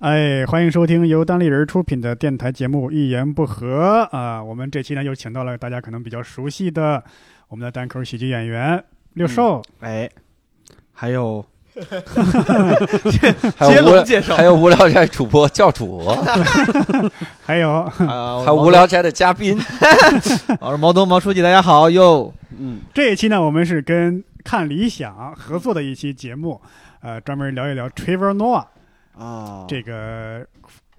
哎，欢迎收听由单立人出品的电台节目《一言不合》啊！我们这期呢又请到了大家可能比较熟悉的我们的单口喜剧演员六兽，哎，还有 还有无聊介绍。还有无聊斋主播教主，还有。啊，还有无聊斋的嘉宾。我 是毛东毛书记，大家好哟。嗯，这一期呢，我们是跟看理想合作的一期节目，呃，专门聊一聊 Trevor Noah 啊，这个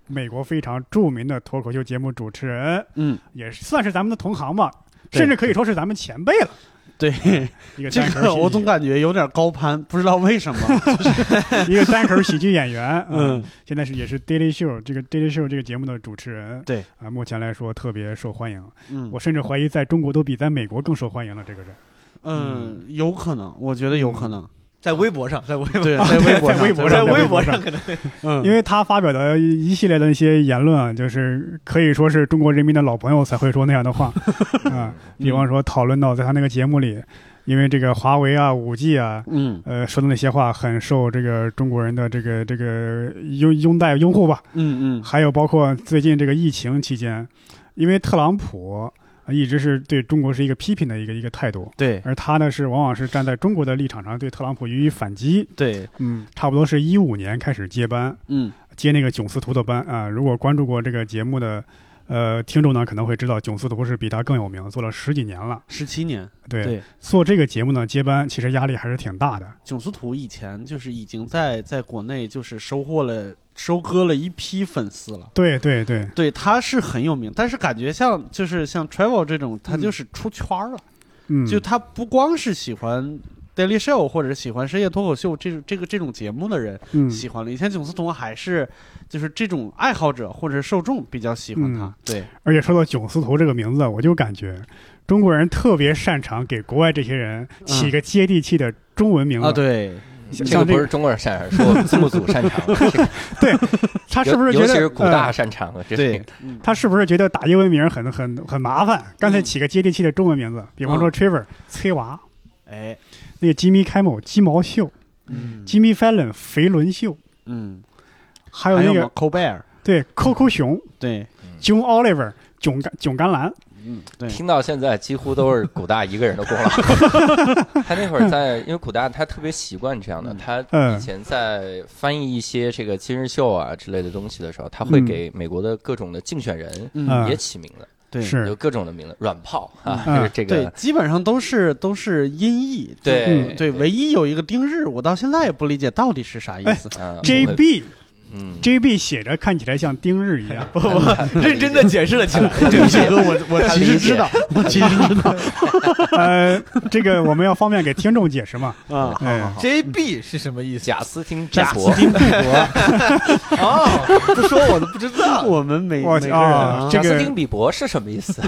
美国非常著名的脱口秀节目主持人，嗯，也算是咱们的同行吧，甚至可以说是咱们前辈了。对，一个这单口喜个我总感觉有点高攀，不知道为什么。一个单口喜剧演员，嗯，现在是也是 Daily Show 这个 Daily Show 这个节目的主持人，对。啊，目前来说特别受欢迎，嗯。我甚至怀疑在中国都比在美国更受欢迎了。这个人，嗯，有可能，我觉得有可能。在微博上，在微博，对，啊在微博上，在微博在上微博上上可能嗯，因为他发表的一系列的一些言论啊，就是可以说是中国人民的老朋友才会说那样的话 啊，比方说讨论到在他那个节目里，因为这个华为啊、五 G 啊。嗯。呃，说的那些话很受这个中国人的这个这个拥拥戴拥护吧，嗯嗯。还有包括最近这个疫情期间，因为特朗普啊一直是对中国是一个批评的一个一个态度，对而他呢是往往是站在中国的立场上对特朗普予以反击。对，嗯，差不多是一五年开始接班，嗯接那个囧司图的班啊。如果关注过这个节目的呃听众呢，可能会知道囧司图是比他更有名，做了十几年了。十七年。对，对，做这个节目呢接班其实压力还是挺大的。囧司图以前就是已经在在国内就是收获了收割了一批粉丝了。对对对，对，他是很有名，但是感觉像就是像 Travel 这种，他就是出圈儿了。嗯，就他不光是喜欢 Daily Show 或者喜欢深夜脱口秀这种这个这种节目的人嗯喜欢了，以前囧司图还是就是这种爱好者或者受众比较喜欢他。嗯对，而且说到囧司图这个名字，我就感觉中国人特别擅长给国外这些人起个接地气的中文名字。啊，对，这不是中国人擅长，是我们字幕组擅长。对他是不是觉得尤尤其是古大呃擅长了？对他是不是觉得打英文名很很很麻烦？干脆起个接地气的中文名字，比方说 Trevor 崔娃，哎，那个 Jimmy Kimmel 鸡毛秀嗯，Jimmy Fallon 肥伦秀，嗯，还有那个 c o b e r 对 Coco 熊对，John Oliver 囧甘囧甘蓝，嗯，对，听到现在几乎都是古大一个人的功劳。他那会儿在，因为古大他特别习惯这样的，他嗯以前在翻译一些这个今日秀啊之类的东西的时候，他会嗯给美国的各种的竞选人嗯。也起名字，对。是。有各种的名字，软炮啊，嗯。就是这对，基本上都是都是音译。对嗯对，唯一有一个丁日，我到现在也不理解到底是啥意思。嗯。JB 嗯 JB 写着看起来像丁日一样，不 不，认真的解释了起来。对不起哥，我我其实知道，我其实知道呃，这个我们要方便给听众解释嘛？啊。哎，JB 是什么意思？贾斯汀贾斯汀·比伯，哦，不说我都不知道。我们每我每个贾斯汀比伯是什么意思？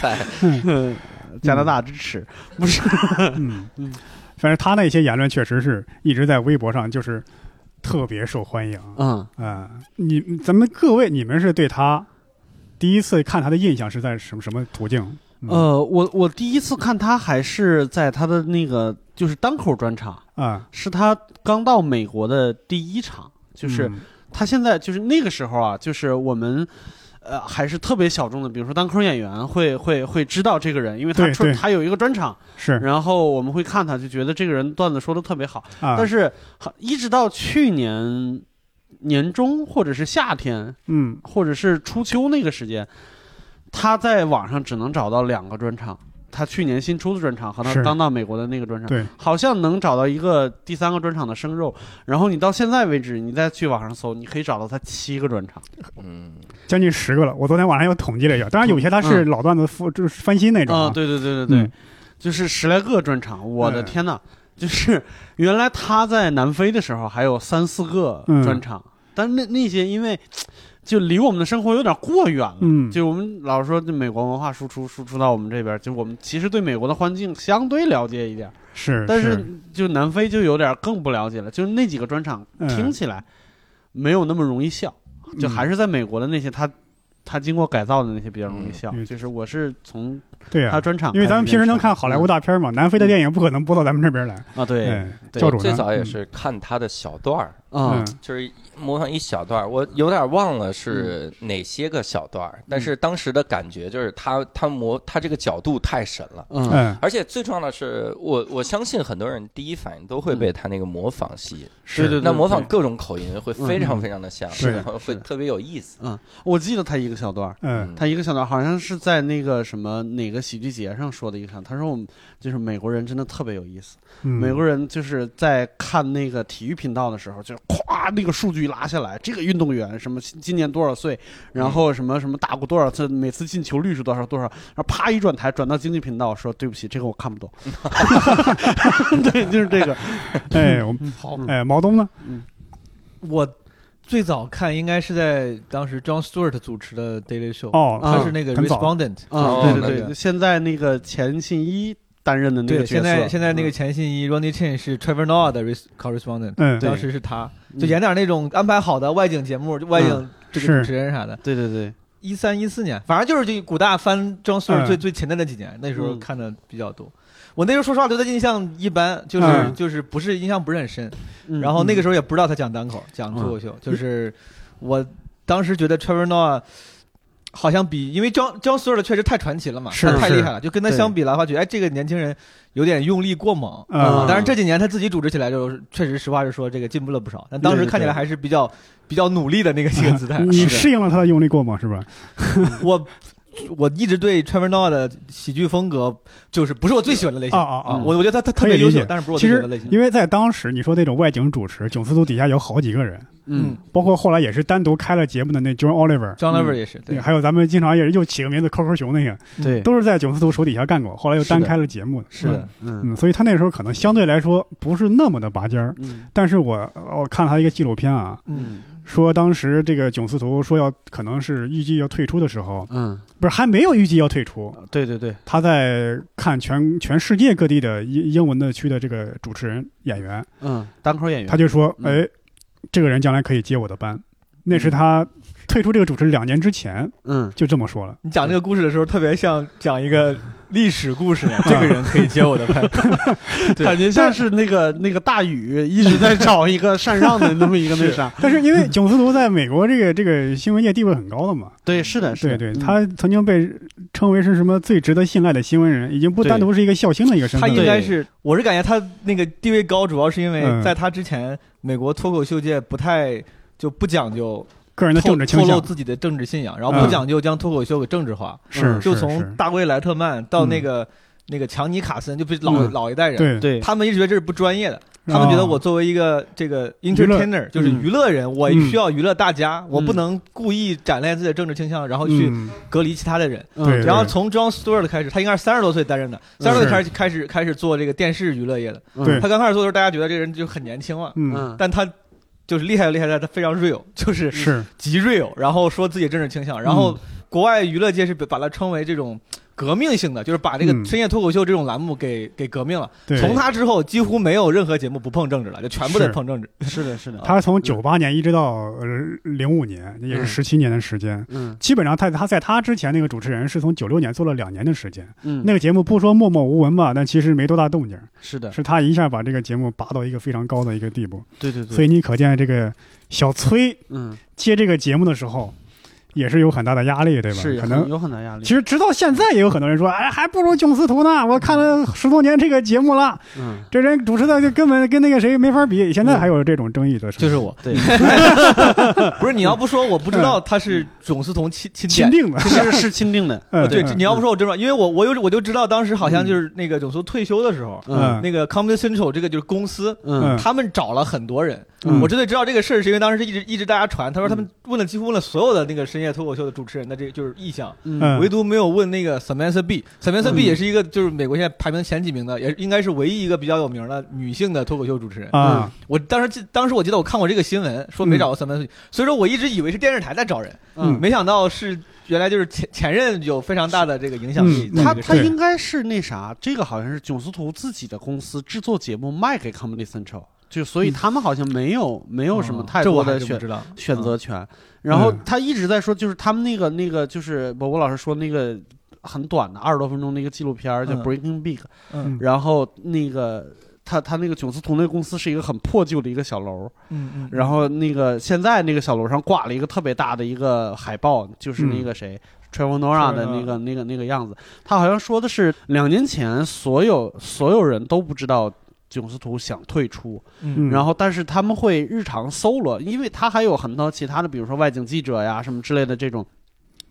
在嗯加拿大之耻，不是嗯嗯，反正他那些言论确实是一直在微博上就是特别受欢迎嗯嗯、你咱们各位，你们是对他第一次看他的印象是在什么什么途径？嗯、呃，我我第一次看他还是在他的那个就是单口专场，啊，是他刚到美国的第一场，就是嗯他现在就是那个时候啊，就是我们。呃，还是特别小众的，比如说单口演员会会会知道这个人，因为他出他有一个专场，是然后我们会看他，就觉得这个人段子说的特别好。啊，但是好一直到去年年中或者是夏天，嗯或者是初秋那个时间，他在网上只能找到两个专场。他去年新出的专场和他刚到美国的那个专场，对，好像能找到一个第三个专场的生肉。然后你到现在为止，你再去网上搜，你可以找到他七个专场。嗯，将近十个了。我昨天晚上又统计了一下，当然有些他是老段子复就是翻新那种啊、啊，对对对对对，嗯就是十来个专场。我的嗯天呐，就是原来他在南非的时候还有三四个嗯专场，但那那些因为就离我们的生活有点过远了。嗯就我们老说这美国文化输出输出到我们这边，就我们其实对美国的环境相对了解一点，是，但是是就南非就有点更不了解了。就是那几个专场嗯听起来没有那么容易笑，就还是在美国的那些他他经过改造的那些比较容易笑。嗯就是我是从对呀、他专场，因为咱们平时能看好莱坞大片嘛，南非的电影不可能播到咱们这边来。啊，对哎，对教主呢最早也是看他的小段儿，啊。嗯。就是模仿一小段儿，我有点忘了是哪些个小段儿，但是当时的感觉就是他他模他这个角度太神了。嗯。嗯，而且最重要的是，我我相信很多人第一反应都会被他那个模仿吸引。对对对，那模仿各种口音会非常非常的像，是。然后会特别有意思。嗯，我记得他一个小段儿，嗯。他一个小段儿好像是在那个什么哪个喜剧节上说的一个小，他说我们就是美国人真的特别有意思，嗯，美国人就是在看那个体育频道的时候，就是咵那个数据拉下来，这个运动员什么今年多少岁，然后什么什么打过多少次，每次进球率是多少多少，然后啪一转台转到经济频道说对不起，这个我看不懂，对，就是这个，哎，我们好，哎，毛东呢？嗯。我最早看应该是在当时 John Stewart 主持的 Daily Show，哦，他是那个 Respondent，啊，哦对对那对，现在那个钱信一担任的那个，角色，现在现在那个嗯。钱信一 Ronnie Chen 是 Trevor Noah 的 correspondent，嗯，对。当时是他，嗯。就演点那种安排好的外景节目，就外景这个是。主持人啥的。对对对，一三一四年，反正就是这古大翻 John Stewart 嗯。最最前的那几年，那时候嗯。看的比较多。我那时候说实话对他印象一般，就是嗯。就是不是印象不是很深。嗯。然后那个嗯。时候也不知道他讲单口，讲脱口秀，就是我当时觉得 Trevor Noah 好像比，因为 John John Stewart 确实太传奇了嘛，是他太厉害了，就跟他相比来的话，觉得哎这个年轻人有点用力过猛。嗯啊当然这几年他自己组织起来就是确实实话实说，这个进步了不少，但当时看起来还是比较比较努力的那个几个姿态。你是适应了他的用力过猛是吧？我我一直对 Trevor Noah 的喜剧风格就是不是我最喜欢的类型。啊啊啊。我我觉得他他特别优秀但是不是我最喜欢的类型。因为在当时你说那种外景主持，囧司图底下有好几个人，嗯。包括后来也是单独开了节目的那 John Oliver，John 嗯 Oliver 也是对，还有咱们经常也是又起个名字 QQ 熊那个，对，都是在囧司图手底下干过，后来又单开了节目的。是的，嗯。嗯，所以他那时候可能相对来说不是那么的拔尖儿，嗯。但是我我看了他一个纪录片啊，嗯说当时这个囧司徒说要可能是预计要退出的时候，嗯，不是还没有预计要退出，对对对，他在看全全世界各地的英英文的区的这个主持人演员，嗯，单口演员，他就说，嗯。哎，这个人将来可以接我的班，那是他退出这个主持两年之前嗯。就这么说了。你讲这个故事的时候，特别像讲一个历史故事。这个人可以接我的拍，感觉像是那个那个大禹一直在找一个禅让的那么一个那啥，但是因为囧司图在美国这个这个新闻界地位很高的嘛，对，是的，是的。对，他曾经被称为是什么最值得信赖的新闻人，已经不单独是一个笑星的一个身他份他。应该是，我是感觉他那个地位高，主要是因为嗯。在他之前，美国脱口秀界不太就不讲究个人的透政治倾向，透露自己的政治信仰，然后嗯不讲究将脱口秀给政治化，是嗯就从大卫莱特曼到嗯那个那个强尼卡森，就比老嗯老一代人，对，对，他们一直觉得这是不专业的。他们觉得我作为一个这个 entertainer，就是嗯娱乐人，我嗯需要娱乐大家，我不能故意展现自己的政治倾向，然后去嗯，隔离其他的人。然后从 John Stewart 开始，他应该是三十多岁担任的，三十多岁开始开始开始做这个电视娱乐业的。嗯他刚开始做的时候，大家觉得这个人就很年轻嘛，嗯，嗯，但他就是厉害就厉害在他非常 real，就是是，极 real，然后说自己政治倾向，然后国外娱乐界是把它称为这种革命性的，就是把这个嗯。深夜脱口秀这种栏目给给革命了。对，从他之后，几乎没有任何节目不碰政治了，就全部得碰政治。是的，是的，他从九八年一直到呃零五年，也是嗯。十七年的时间。嗯。基本上他他在他之前那个主持人是从九六年做了两年的时间，嗯，那个节目不说默默无闻吧，但其实没多大动静，是的，是他一下把这个节目拔到一个非常高的一个地步。对对对，所以你可见这个小崔嗯，接这个节目的时候，也是有很大的压力，对吧？是可能有很大压力其，实直到现在也有很多人说，哎，还不如囧司图呢。我看了十多年这个节目了，嗯，这人主持的就根本跟那个谁没法比。现在还有这种争议的，就是我，对，不是你要不说，我不知道他是囧司同亲亲。定的。是是亲定的，嗯对，嗯你要不说我真不知道，因为我我有我就知道当时好像就是那个囧司退休的时候，嗯那个 Comedy Central 这个就是公司，嗯他们找了很多人。嗯。我之所以知道这个事儿，是因为当时是一直一直大家传，他说他们问了几乎问了所有的那个深夜脱口秀的主持人的这个就是意向，嗯。唯独没有问那个 Samantha Bee。Samantha 嗯。Bee 也是一个就是美国现在排名前几名的，也应该是唯一一个比较有名的女性的脱口秀主持人。啊，我当时记，当时我记得我看过这个新闻，说没找过 Samantha Bee，所以说我一直以为是电视台在找人，嗯。没想到是原来就是前前任有非常大的这个影响力嗯。他他应该是那啥，这个好像是囧司图自己的公司制作节目卖给 Comedy Central，就所以他们好像没有没有什么太多的选还真不知道选择权。然后嗯。他一直在说，就是他们那个那个就是伯伯老师说那个很短的二十多分钟的一个纪录片儿叫嗯《Breaking Big》，嗯。然后那个。他他那个囧司图那个公司是一个很破旧的一个小楼，嗯嗯，然后那个现在那个小楼上挂了一个特别大的一个海报，就是那个谁。Trevor Noah 的那个、那个、那个样子，他好像说的是两年前所有所有人都不知道囧司图想退出，嗯。然后但是他们会日常搜罗，因为他还有很多其他的，比如说外景记者呀什么之类的这种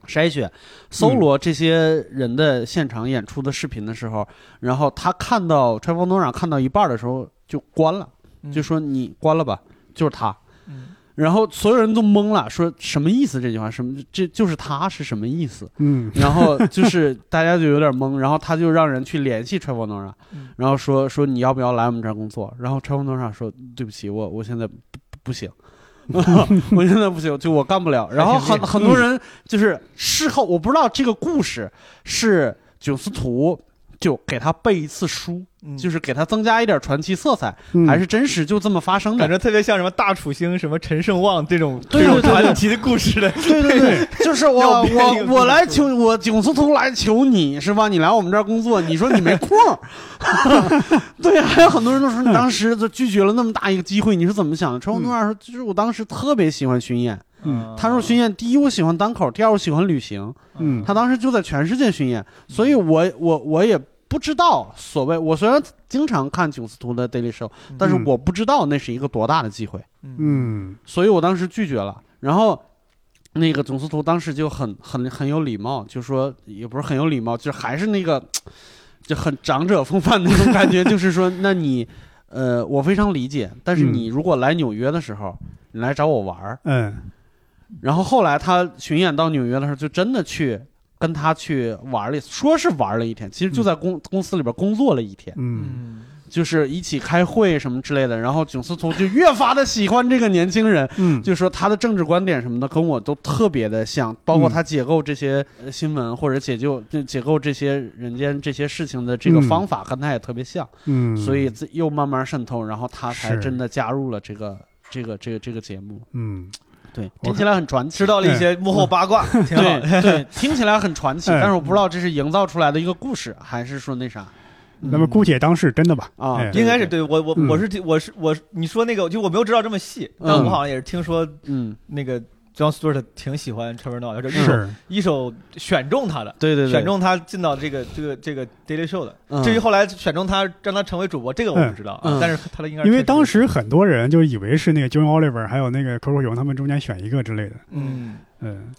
筛选，搜罗这些人的现场演出的视频的时候，然后他看到 Trevor Noah 看到一半的时候就关了，就说你关了吧，就是他。嗯然后所有人都懵了，说什么意思？这句话什么？这就是他是什么意思？嗯然后就是大家就有点懵，然后他就让人去联系 Noah，嗯然后说说你要不要来我们这儿工作？然后 Trevor Noah 说对不起，我我现在不不不行，我现在不行，就我干不了。然后很很多人就是事后，我不知道这个故事是九思图就给他背一次书，嗯就是给他增加一点传奇色彩，嗯还是真实就这么发生的感？觉特别像什么大楚兴、什么陈胜旺这种对传奇的故事的。对对对，就是我我我来求我囧思图来求你是吧？你来我们这儿工作，你说你没空儿，对，还有很多人都说你当时就拒绝了那么大一个机会，你是怎么想的？陈红诺尔说，就是我当时特别喜欢巡演，嗯。他说巡演第一我喜欢单口，第二我喜欢旅行，嗯。他当时就在全世界巡演，所以我我我也不知道所谓我虽然经常看囧司图的 Daily Show，但是嗯我不知道那是一个多大的机会。嗯。所以我当时拒绝了。然后那个总司徒当时就很很很有礼貌，就说也不是很有礼貌，就还是那个 就很长者风范的那种感觉，就是说，那你呃，我非常理解，但是嗯。你如果来纽约的时候，你来找我玩儿，嗯然后后来他巡演到纽约的时候，就真的去。跟他去玩了，说是玩了一天，其实就在公、公司里边工作了一天，就是一起开会什么之类的。然后囧司图就越发的喜欢这个年轻人，嗯。就说他的政治观点什么的跟我都特别的像，包括嗯。他解构这些呃新闻或者解救解构这些人间这些事情的这个嗯。方法跟他也特别像，嗯，所以又慢慢渗透，然后他才真的加入了这个这个这个这个节目。嗯对，听起来很传奇，知道了一些幕后八卦，挺好。对对，听起来很传奇，哎但是我不知道这是营造出来的一个故事，还是说那啥那么姑且当是真的吧。啊哎？应该是对我我嗯我是我是我你说那个就我没有知道这么细，但嗯我好像也是听说嗯，那个 John Stewart 挺喜欢 Trevor Noah，就一手是。一手选中他的，对对对，选中他进到这个这个这个 Daily Show 的。嗯。至于后来选中他让他成为主播，这个我不知道啊嗯，但是他的应该是因为当时很多人就以为是那个 John Oliver 还有那个 Coco 勇他们中间选一个之类的。嗯。嗯。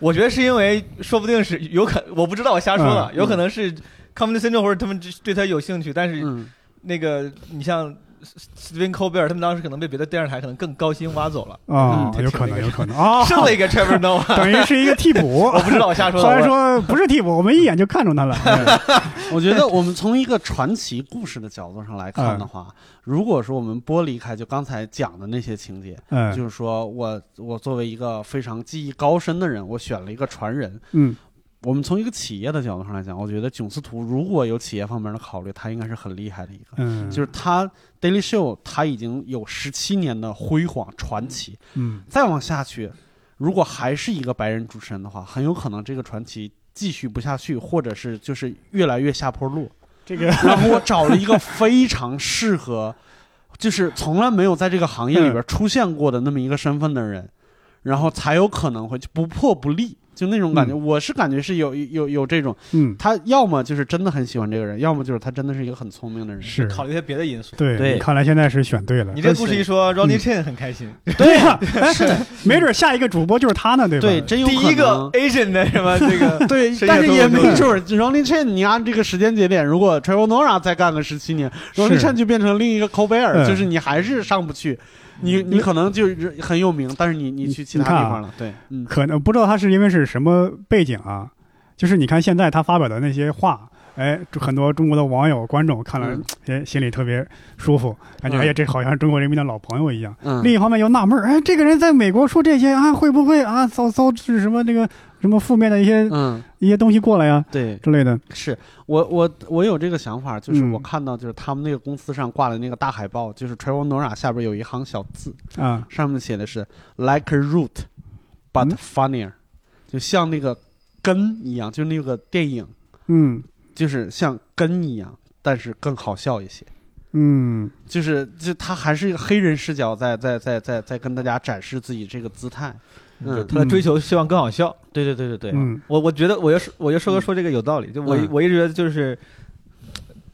我觉得是因为，说不定是有可，我不知道，我瞎说的，嗯。有可能是 Comedy Central 或者他们对他有兴趣，但是嗯。那个你像 Stephen Colbert 他们当时可能被别的电视台可能更高薪挖走了，啊，嗯有可能有可能啊，剩了一个 Trevor Noah，等于是一个替补。我不知道，我瞎说的。后来我说不是替补，我们一眼就看中他了。我觉得我们从一个传奇故事的角度上来看的话，如果说我们剥离开就刚才讲的那些情节，嗯就是说我我作为一个非常技艺高深的人，我选了一个传人。嗯我们从一个企业的角度上来讲，我觉得囧司图如果有企业方面的考虑，他应该是很厉害的一个。嗯，就是他 Daily Show，他已经有十七年的辉煌传奇，嗯再往下去，如果还是一个白人主持人的话，很有可能这个传奇继续不下去，或者是就是越来越下坡路。这个然后我找了一个非常适合，就是从来没有在这个行业里边出现过的那么一个身份的人，然后才有可能会就不破不立，就那种感觉。我是感觉是有有有这种，嗯他要么就是真的很喜欢这个人，要么就是他真的是一个很聪明的人。是考虑一些别的因素。对，看来现在是选对了你。这故事一说，Ronnie Chen 很开心，对呀，是没准下一个主播就是他呢，对吧？对，真有可能。第一个 Asian 的什么这个，对，但是也没准儿 Ronnie Chen，你按这个时间节点，如果 Trevor Noah 再干个十七年，Ronnie Chen 就变成另一个 Colbert，、嗯就是你还是上不去，你你可能就是很有名，但是你你去其他地方了，对，嗯。可能不知道他是因为是什么背景啊，就是你看现在他发表的那些话，哎，很多中国的网友观众看了嗯，哎，心里特别舒服，感觉嗯。哎呀，这好像是中国人民的老朋友一样。嗯，另一方面又纳闷儿，哎，这个人在美国说这些啊，会不会啊遭遭致什么这个什么负面的一些嗯，一些东西过来呀对，之类的？是我我我有这个想法，就是嗯。我看到就是他们那个公司上挂的那个大海报，就是 Trevor Noah 下边有一行小字，啊，上面写的是 like a root but 嗯。funnier，、就像那个根一样，就那个电影。嗯就是像根一样，但是更好笑一些。嗯。就是就他还是一个黑人视角在在在在在跟大家展示自己这个姿态。嗯，他的追求希望更好笑。对对对对对，嗯。我我觉得我要是我就说哥说这个有道理，就我嗯。我一直觉得就是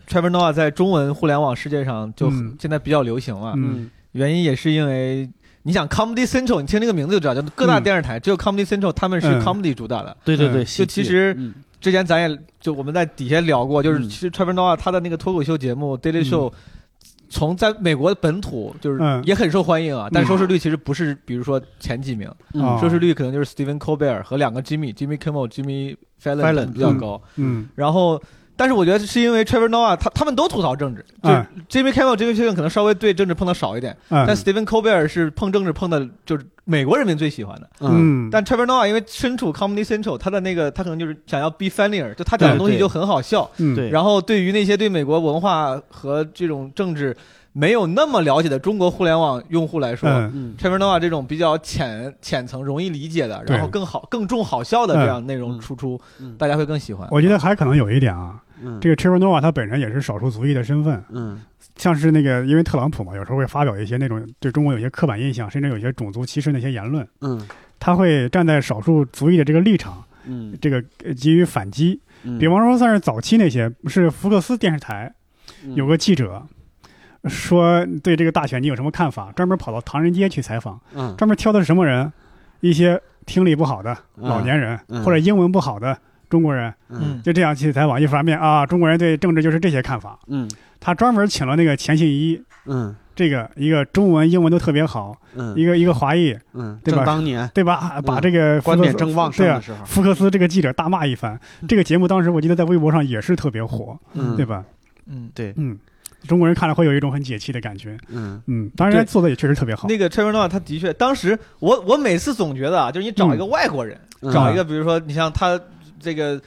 Trevor Noah 在中文互联网世界上就嗯。现在比较流行了，嗯。原因也是因为你想 Comedy Central，你听这个名字就知道，就各大嗯。电视台只有 Comedy Central 他们是嗯。Comedy 主打的。对对对，就其实嗯之前咱也就我们在底下聊过，就是嗯。其实 Trevor Noah 他的那个脱口秀节目 Daily Show，从在美国本土就是嗯。也很受欢迎啊，但收视率其实不是比如说前几名，收视率可能就是 Stephen Colbert 和两个 Jimmy Jimmy Kimmel Jimmy Fallon Fallon，比较高。嗯。然后，但是我觉得是因为 Trevor Noah 他他们都吐槽政治，就 Jimmy Kimmel Jimmy Fallon 可能稍微对政治碰的少一点，嗯。但 Stephen Colbert 是碰政治碰的，就是美国人民最喜欢的。嗯。嗯但 Trevor Noah 因为身处 Comedy Central，他的那个他可能就是想要 be funnier，就他讲的东西就很好笑。嗯。对。然后对于那些对美国文化和这种政治没有那么了解的中国互联网用户来说，嗯。嗯。Trevor Noah 这种比较浅浅层、容易理解的，对然后更好、更重好笑的这样内容嗯。输出，嗯。大家会更喜欢。我觉得还可能有一点啊，嗯。这个 Trevor Noah 他本身也是少数族裔的身份，嗯。像是那个因为特朗普嘛，有时候会发表一些那种对中国有些刻板印象，甚至有些种族歧视那些言论，嗯。他会站在少数族裔的这个立场，嗯。这个呃给予反击。嗯，比方说，算是早期那些，是福克斯电视台嗯。有个记者说对这个大选你有什么看法，专门跑到唐人街去采访，嗯。专门挑的是什么人？一些听力不好的嗯。老年人，嗯。或者英文不好的中国人，嗯就这样去采访。一方面啊，中国人对政治就是这些看法。嗯他专门请了那个钱信一，嗯这个一个中文、英文都特别好，嗯一个一个华裔，嗯，对吧正当年对吧？啊把这个观点正旺盛对啊的时候，福克斯这个记者大骂一番。这个节目当时我记得在微博上也是特别火，嗯对吧？嗯，对，嗯，中国人看了会有一种很解气的感觉。嗯嗯，当然做的也确实特别好。那个 Trevor Noah 他的确，当时我我每次总觉得啊，就是你找一个外国人，嗯找一个比如说你像他这个。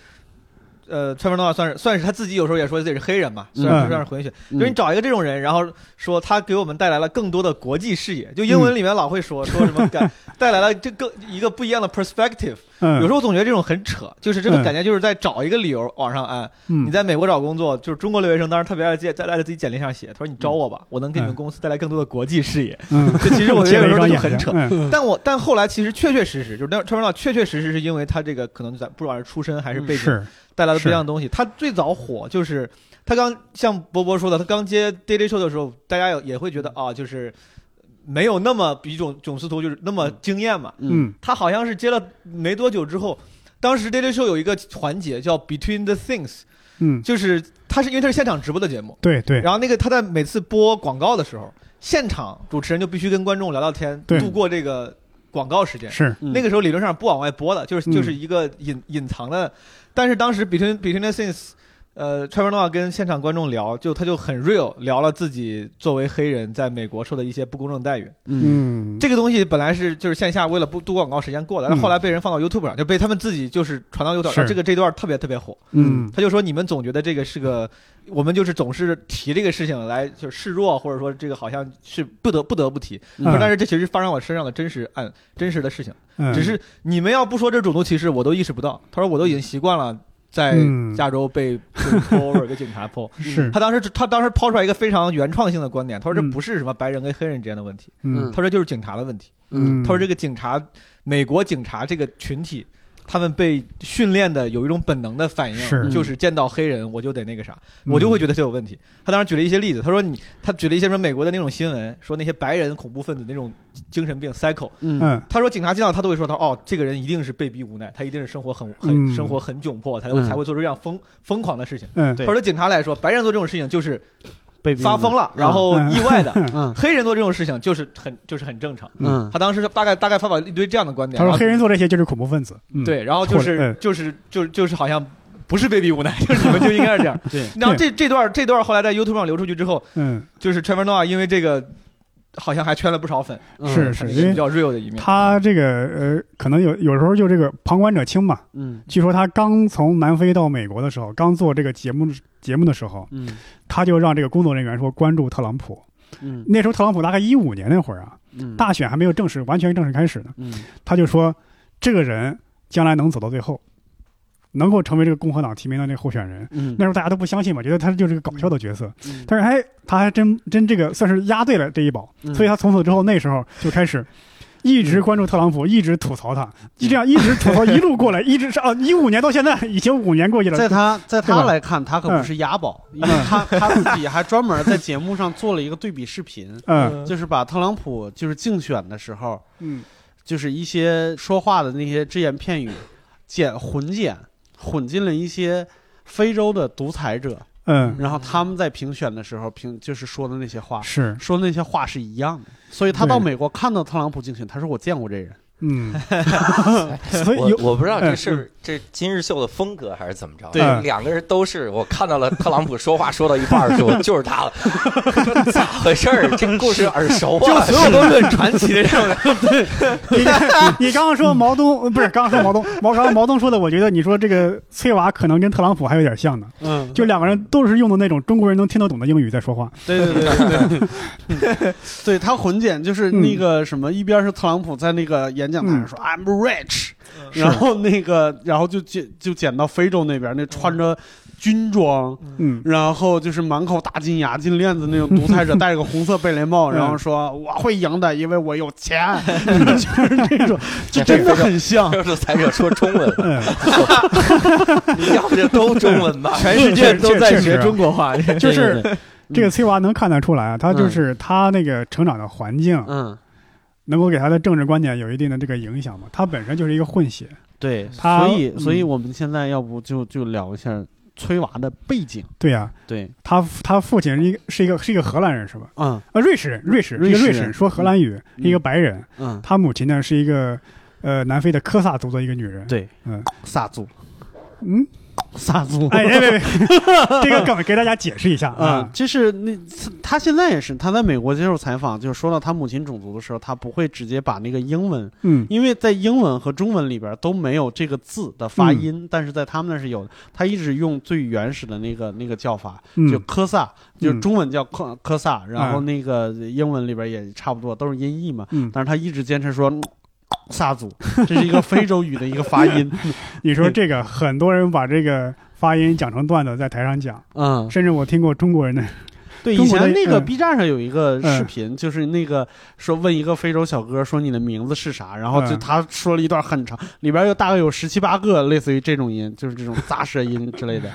呃，Trevor Noah 算是算是他自己有时候也说自己是黑人嘛，虽然嗯不算是混血，嗯。就是你找一个这种人，然后说他给我们带来了更多的国际视野，就英文里面老会说说什么 感带来了这个一个不一样的 perspective，嗯，有时候我总觉得这种很扯，就是这个嗯感觉就是在找一个理由往上按。嗯。你在美国找工作，就是中国留学生当时特别爱在在在自己简历上写，他说你招我吧，我能给你们嗯公司带来更多的国际视野。嗯，这其实我觉得有时候就很扯。嗯。但我但后来其实确确实实，就是那 Trevor 确确实实是因为他这个可能在不管是出身还是背景是带来的不一样的东西。他最早火就是他刚像波波说的，他刚接 Daily Show 的时候，大家有也会觉得啊，就是没有那么比囧囧司徒就是那么惊艳嘛。嗯。他好像是接了没多久之后，当时 Daily Show 有一个环节叫 Between the Things，嗯，就是他是因为他是现场直播的节目，对对，然后那个他在每次播广告的时候，现场主持人就必须跟观众聊聊天，对。度过这个广告时间。是。嗯那个时候理论上不往外播的，就是嗯。就是一个隐隐藏的，但是当时 Between Between the Things。呃，Trevor Noah 跟现场观众聊，就他就很 real 聊了自己作为黑人在美国受的一些不公正待遇。嗯嗯，这个东西本来是就是线下为了不度广告时间过来，但嗯后来被人放到 YouTube 上，就被他们自己就是传到 YouTube 上。这个这段特别特别火，嗯他就说你们总觉得这个是个，我们就是总是提这个事情来就是示弱，或者说这个好像是不得不得不提。嗯但是这其实发生在我身上的真实案真实的事情，嗯，只是你们要不说这种族歧视，我都意识不到。他说我都已经习惯了在嗯。加州被 over 被警察泼。是。他当时他当时抛出来一个非常原创性的观点，他说这嗯。不是什么白人跟黑人之间的问题，嗯。他说就是警察的问题。嗯，他说这个警察，美国警察这个群体，他们被训练的有一种本能的反应，是。就是见到黑人我就得那个啥，我就会觉得这有问题。他当时举了一些例子，他说你，他举了一些什么美国的那种新闻，说那些白人恐怖分子那种精神病 cycle，。他说警察见到他都会说他哦，这个人一定是被逼无奈，他一定是生活很很、嗯。生活很窘迫，才会、嗯。才会做出这样疯疯狂的事情。嗯。对。他说警察来说，白人做这种事情就是被发疯了，然后嗯意外的；嗯 黑人做这种事情就是很就是很正常。嗯他当时大概大概发表一堆这样的观点。他说黑人做这些就是恐怖分子。嗯，对，然后就是就是就是就是好像不是被逼无奈，就是你们就应该是这样。对然后这这段这段后来在 YouTube 上流出去之后，嗯，就是 Trevor Noah 因为这个好像还圈了不少粉，嗯是是，因为比较 real 的一面。他这个呃，可能有有时候就这个旁观者清嘛。嗯据说他刚从南非到美国的时候，刚做这个节目节目的时候，嗯他就让这个工作人员说关注特朗普。嗯那时候特朗普大概一五年那会儿啊，嗯大选还没有正式完全正式开始呢，嗯他就说这个人将来能走到最后。能够成为这个共和党提名的那个候选人。嗯。那时候大家都不相信嘛，觉得他就是个搞笑的角色。嗯。但是哎，他还真真这个算是押对了这一宝，嗯。所以他从此之后那时候就开始。一直关注特朗普，一直吐槽他，就这样一直吐槽一路过来，一直是啊，一五年到现在已经五年过去了。在他在他来看，他可不是押宝，因为他他自己还专门在节目上做了一个对比视频，嗯。就是把特朗普就是竞选的时候，嗯。就是一些说话的那些只言片语，剪混剪混进了一些非洲的独裁者，嗯，然后他们在评选的时候评就是说的那些话，是说的那些话是一样的。所以他到美国看到特朗普竞选，他说我见过这人。嗯，所以我我不知道这嗯是这今日秀的风格还是怎么着？对两个人都是我看到了特朗普说话说到一半儿说就是他了，说 咋回事儿？这故事耳熟啊 就啊！所有都是很传奇的这种人。你你刚刚说毛东不是刚刚说毛东毛刚刚毛东说的，我觉得你说这个崔娃可能跟特朗普还有点像呢，嗯，就两个人都是用的那种中国人能听得懂的英语在说话。对对对对对，对他混剪就是那个什么，一边是特朗普在那个演讲台上说 I'm rich，然后那个然后就捡就捡到非洲那边，那穿着军装，嗯，然后就是满口大金牙、金链子那种独裁者，戴着个红色贝雷帽，然后说我会赢的，因为我有钱，就是那种，就真的很像。就是才者说中文，嗯，你要不就都中文吧？全世界都在学中国话，就是这个崔娃能看得出来啊，他就是他那个成长的环境嗯，能够给他的政治观点有一定的这个影响嘛。他本身就是一个混血，对，他所以嗯。所以我们现在要不就就聊一下崔娃的背景，对呀、对，他他父亲是一个是一个是一个荷兰人是吧？嗯。啊，瑞士人，瑞士，瑞士人一个瑞士人。说荷兰语，嗯。一个白人。嗯，他母亲呢是一个呃南非的科萨族的一个女人。对，嗯。萨族，嗯，萨族，哎，别别别，这个梗给大家解释一下啊啊，。就是那他现在也是，他在美国接受采访，就是说到他母亲种族的时候，他不会直接把那个英文，嗯因为在英文和中文里边都没有这个字的发音，但是在他们那是有的。他一直用最原始的那个那个叫法，就嗯科萨，就中文叫科科萨，然后嗯那个英文里边也差不多都是音译嘛。嗯，但是他一直坚持说。萨祖，这是一个非洲语的一个发音。你说这个很多人把这个发音讲成段子在台上讲，嗯，甚至我听过中国人的，对，以前那个嗯 B 站上有一个视嗯频，就是那个说问一个非洲小哥说你的名字是啥，然后就嗯他说了一段很长，里边有大概有十七八个类似于这种音，就是这种杂舌音之类的。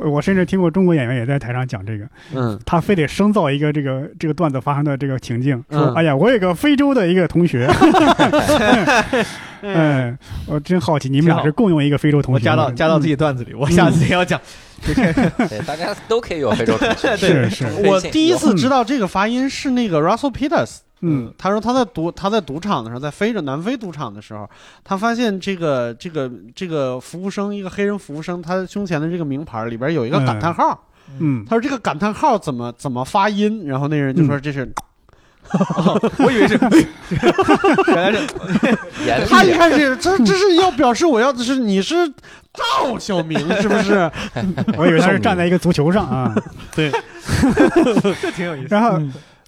呃我甚至听过中国演员也在台上讲这个，嗯他非得生造一个这个这个段子发生的这个情境，说嗯哎呀，我有个非洲的一个同学，嗯，我真好奇你们俩是共用一个非洲同学吗，加到加到自己段子里，我下次也要讲。对，大家都可以有非洲同学。是是，我第一次知道这个发音是那个 Russell Peters，嗯他说他在赌他在赌场的时候，在非洲南非赌场的时候，他发现这个这个这个服务生一个黑人服务生，他胸前的这个名牌里边有一个感叹号，嗯他说这个感叹号怎么怎么发音，然后那人就说这是。我以为是 原来是他一开始这这是要表示我要的是你是赵小明是不是？我以为他是站在一个足球上啊，对，这挺有意思。然后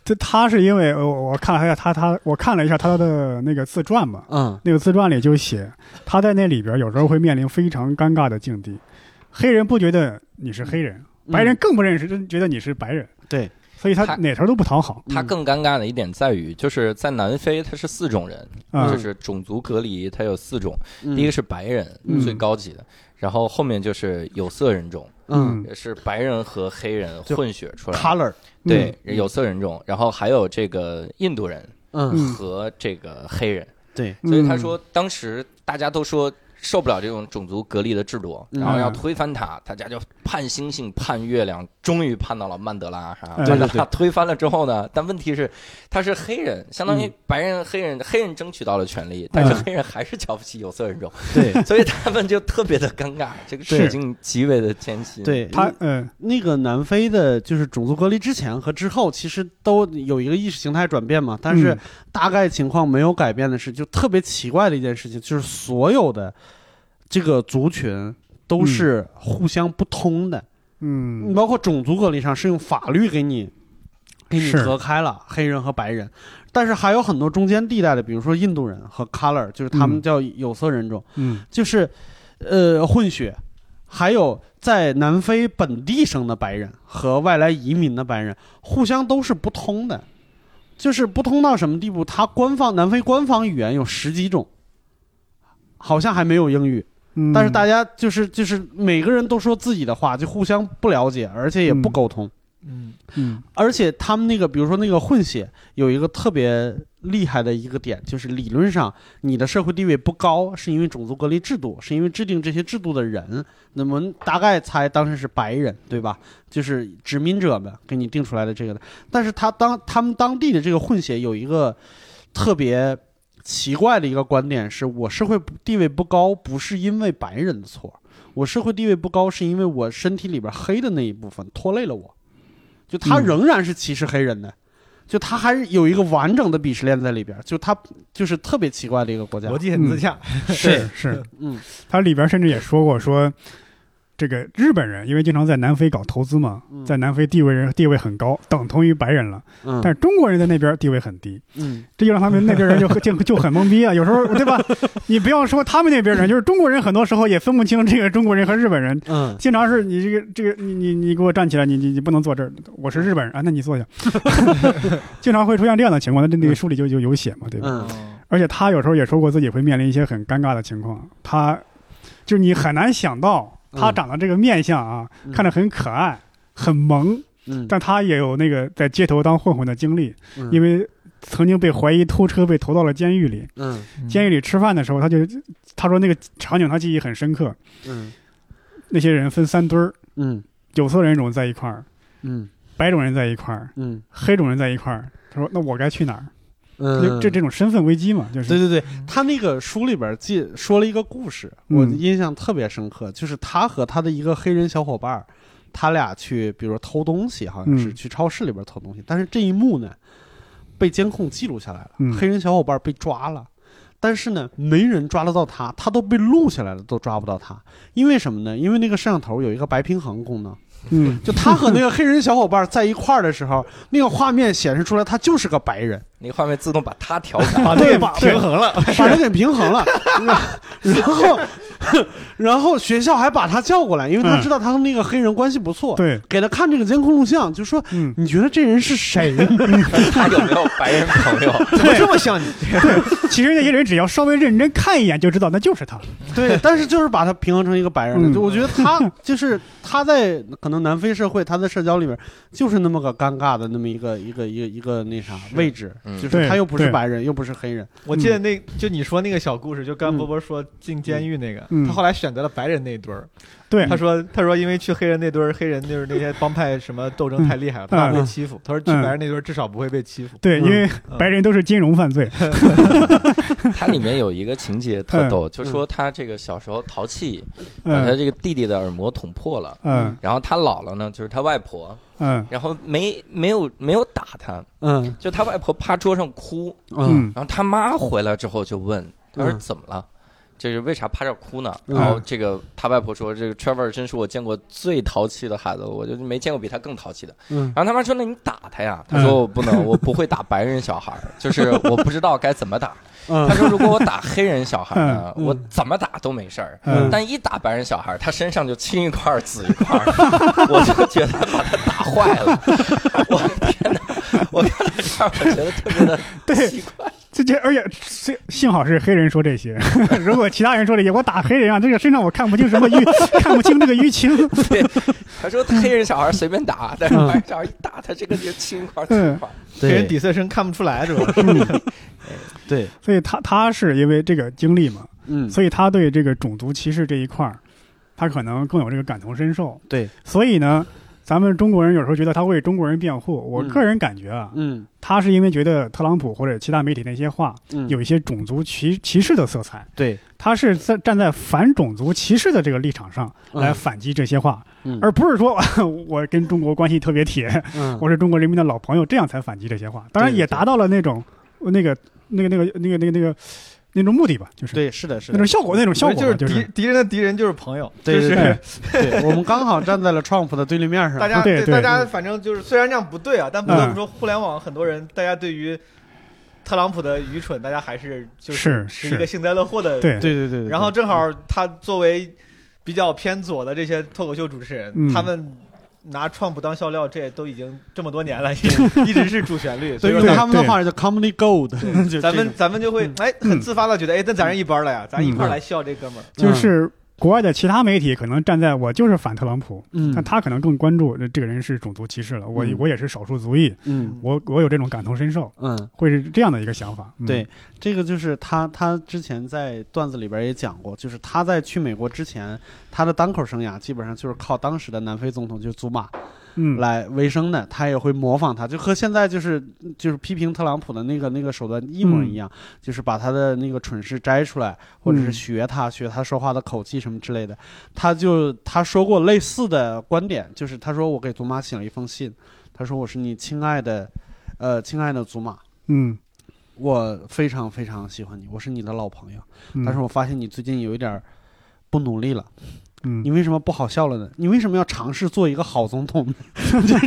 这他是因为我我看了一下他他我看了一下他的那个自传嘛，嗯那个自传里就写他在那里边有时候会面临非常尴尬的境地，黑人不觉得你是黑人，白人更不认识，真觉得你是白人，嗯对，所以他他哪头都不讨好他更尴尬的一点在于，就是在南非，他是四种人，啊就，是种族隔离，他有四种。嗯第一个是白人，嗯最高级的，然后后面就是有色人种，嗯。是白人和黑人混血出来的。color，对，有色人种，然后还有这个印度人嗯。嗯和这个黑人，对，所以他说当时大家都说受不了这种种族隔离的制度，嗯。然后要推翻它，大家就盼星星盼月亮，终于盼到了曼德拉，对对。拉推翻了之后呢，但问题是他是黑人，相当于白人、黑人，黑人争取到了权利，但是嗯黑人还是瞧不起有色人种，对。所以他们就特别的尴尬，这个对处境极为的艰辛。对，他嗯。那个南非的，就是种族隔离之前和之后，其实都有一个意识形态转变嘛。但是嗯大概情况没有改变的是，就特别奇怪的一件事情，就是所有的这个族群都是互相不通的。嗯包括种族隔离上是用法律给你给你隔开了黑人和白人，但是还有很多中间地带的，比如说印度人和 color，就是他们嗯。叫有色人种，嗯。就是呃混血，还有在南非本地生的白人和外来移民的白人，互相都是不通的，就是不通到什么地步？他官方南非官方语言有十几种，好像还没有英语，嗯但是大家就是就是每个人都说自己的话，就互相不了解，而且也不沟通。嗯嗯而且他们那个，比如说那个混血，有一个特别厉害的一个点，就是理论上你的社会地位不高，是因为种族隔离制度，是因为制定这些制度的人。那么大概猜当时是白人，对吧？就是殖民者们给你定出来的这个的。但是他当他们当地的这个混血有一个特别奇怪的一个观点，是我社会地位不高，不是因为白人的错，我社会地位不高，是因为我身体里边黑的那一部分拖累了我。就他嗯仍然是歧视黑人的，就他还是有一个完整的鄙视链在里边，就他就是特别奇怪的一个国家逻。辑很自洽。是是，嗯他里边甚至也说过说，这个日本人因为经常在南非搞投资嘛，嗯在南非地位人地位很高，等同于白人了。嗯但是中国人在那边地位很低，嗯这就让他们那边人就 就就很懵逼啊。有时候对吧？你不要说他们那边人，就是中国人，很多时候也分不清这个中国人和日本人。嗯经常是你这个这个你你你给我站起来，你你你不能坐这儿，我是日本人啊，那你坐下。经常会出现这样的情况，那这那个书里就就有写嘛，对吧？嗯而且他有时候也说过自己会面临一些很尴尬的情况，他就是你很难想到他嗯。长得这个面相啊，嗯。看着很可爱、很萌，嗯，但他也有那个在街头当混混的经历，嗯。因为曾经被怀疑偷车，被投到了监狱里。嗯。监狱里吃饭的时候，他就他说那个场景他记忆很深刻，嗯。那些人分三堆儿，嗯。有色人种在一块儿，嗯。白种人在一块儿，嗯。黑种人在一块儿。他说：“那我该去哪儿？”嗯，就这这种身份危机嘛，就是对对对，他那个书里边记说了一个故事，嗯我印象特别深刻，就是他和他的一个黑人小伙伴，他俩去，比如说偷东西，好像是嗯去超市里边偷东西，但是这一幕呢，被监控记录下来了，嗯黑人小伙伴被抓了。但是呢，没人抓得到他，他都被录下来了，都抓不到他。因为什么呢？因为那个摄像头有一个白平衡功能，嗯，就他和那个黑人小伙伴在一块儿的时候，那个画面显示出来他就是个白人，那个画面自动把他调 侃，把对把平衡了，把他给平衡了，然后，然后学校还把他叫过来，因为他嗯知道他和那个黑人关系不错，对，给他看这个监控录像，就说嗯，你觉得这人是谁？他有没有白人朋友？怎么这么像你？其实那些人只要稍微认真看一眼就知道那就是他。对，但是就是把他平衡成一个白人了。嗯就我觉得他就是他在可能南非社会，他在社交里边就是那么个尴尬的那么一个一个一个一个那啥位置，嗯就是他又不是白人，又不是黑人。我记得那就你说那个小故事，就刚嗯波波说进监狱那个，嗯他后来选择了白人那一堆儿。对，他说他说因为去黑人那堆儿，黑人就是那些帮派什么斗争太厉害了，怕被欺负。他说去嗯。白人那堆儿至少不会被欺负。对，嗯因为嗯。白人都是金融犯罪。它里面有一个情节特逗，就说他这个小时候淘气，把他嗯这个弟弟的耳膜捅破了。嗯。然后他姥姥呢，就是他外婆，嗯。然后没没有没有打他，嗯。就他外婆趴桌上哭，嗯嗯。然后他妈回来之后就问，他说嗯怎么了？这是为啥趴这哭呢？嗯然后这个他外婆说，这个 Trevor 真是我见过最淘气的孩子，我就没见过比他更淘气的。嗯然后他妈说：“那你打他呀？”他说：“我不能，我不会打白人小孩，就是我不知道该怎么打。”嗯他说：“如果我打黑人小孩呢，嗯我怎么打都没事但一打白人小孩，他身上就青一块紫一块儿，我就觉得把他打坏了。我的天哪！我看到这儿，我觉得特别的奇怪。这这，而且幸幸好是黑人说这些，如果其他人说这些，我打黑人啊，这个身上我看不清什么淤，看不清这个淤青。对，他说 黑人小孩随便打，但是白人小孩一打，他这个就青一块儿紫一块。黑人底色深看不出来，主要是。对，所以他他是因为这个经历嘛，嗯所以他对这个种族歧视这一块儿，他可能更有这个感同身受。对，所以呢，咱们中国人有时候觉得他为中国人辩护，我嗯。个人感觉啊，嗯。他是因为觉得特朗普或者其他媒体那些话嗯。有一些种族歧歧视的色彩，对。他是在站在反种族歧视的这个立场上来嗯反击这些话，嗯。而不是说 我跟中国关系特别铁，嗯。我是中国人民的老朋友，这样才反击这些话。当然也达到了那种那个那个那个那个那个那个那种目的吧，就是。对是的是的。那种效果，那种效果就是吧就是。敌敌人的敌人就是朋友，对就是对。对，我们刚好站在了 Trump 的对立面上。大家对对。大家反正就是虽然这样不对啊，但不得不说，互联网很多人大家对于特朗普的愚蠢，大家还是就是是是一个幸灾乐祸的。对对对对对，然后正好他作为比较偏左的这些脱口秀主持人，嗯。他们拿创普当笑料，这都已经这么多年了，一直是主旋律。所以说他们的话叫 comedy gold，咱们咱们就会哎很自发的觉得哎，那咱是一班了呀，咱一块来笑这哥们儿。就是国外的其他媒体可能站在我就是反特朗普，嗯但他可能更关注这这个人是种族歧视了，我嗯我也是少数族裔，嗯我我有这种感同身受，嗯。会是这样的一个想法。嗯对，这个就是他，他之前在段子里边也讲过，就是他在去美国之前，他的单口生涯基本上就是靠当时的南非总统就是祖马嗯，来为生的，他也会模仿他，就和现在就是就是批评特朗普的那个那个手段一模一样，就是把他的那个蠢事摘出来，或者是嗯学他、学他说话的口气什么之类的。他就他说过类似的观点，就是他说我给祖玛写了一封信，他说我是你亲爱的，呃，亲爱的祖玛。嗯，我非常非常喜欢你，我是你的老朋友。嗯但是我发现你最近有一点儿不努力了，嗯你为什么不好笑了呢？你为什么要尝试做一个好总统呢？就是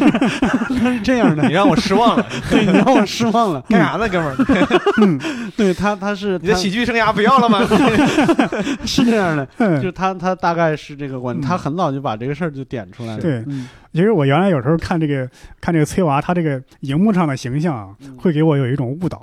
他是这样的，你让我失望了，对，你让我失望了。干啥呢，哥们儿？对他，他是你的喜剧生涯不要了吗？是这样的，嗯就他他大概是这个观点，嗯他很早就把这个事儿就点出来了。对嗯其实我原来有时候看这个看这个崔娃，他这个荧幕上的形象啊，嗯会给我有一种误导。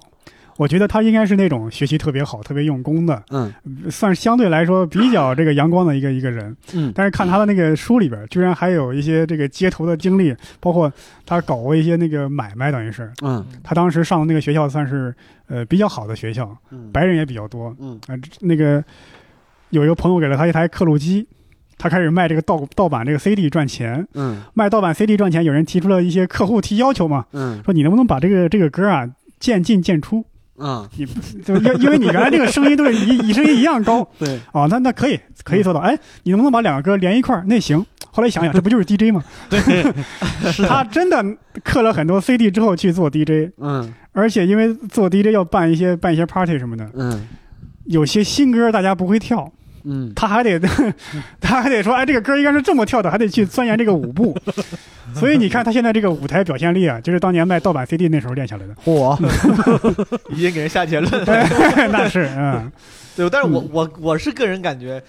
我觉得他应该是那种学习特别好、特别用功的，嗯。算是相对来说比较这个阳光的一个一个人。嗯。但是看他的那个书里边，居然还有一些这个街头的经历，包括他搞过一些那个买卖，等于是。嗯。他当时上的那个学校算是呃比较好的学校，嗯，白人也比较多。嗯。啊、那个有一个朋友给了他一台刻录机，他开始卖这个盗盗版这个 CD 赚钱。嗯。卖盗版 CD 赚钱，有人提出了一些客户提要求嘛，嗯。说你能不能把这个这个歌啊渐进渐出，嗯，就因因为你原来那个声音都是一一声音一样高 对，哦，那那可以可以做到。哎，你能不能把两个歌连一块儿？那行。后来想想，这不就是 DJ 吗？对，他真的刻了很多 CD 之后去做 DJ，嗯而且因为做 DJ 要办一些办一些 party 什么的，嗯有些新歌大家不会跳，嗯他还得 他还得说，哎，这个歌应该是这么跳的，还得去钻研这个舞步。所以你看他现在这个舞台表现力啊，就是当年卖盗版 CD 那时候练下来的。嚯，已经给人下结论了。那是，嗯对，但是我我我是个人感觉，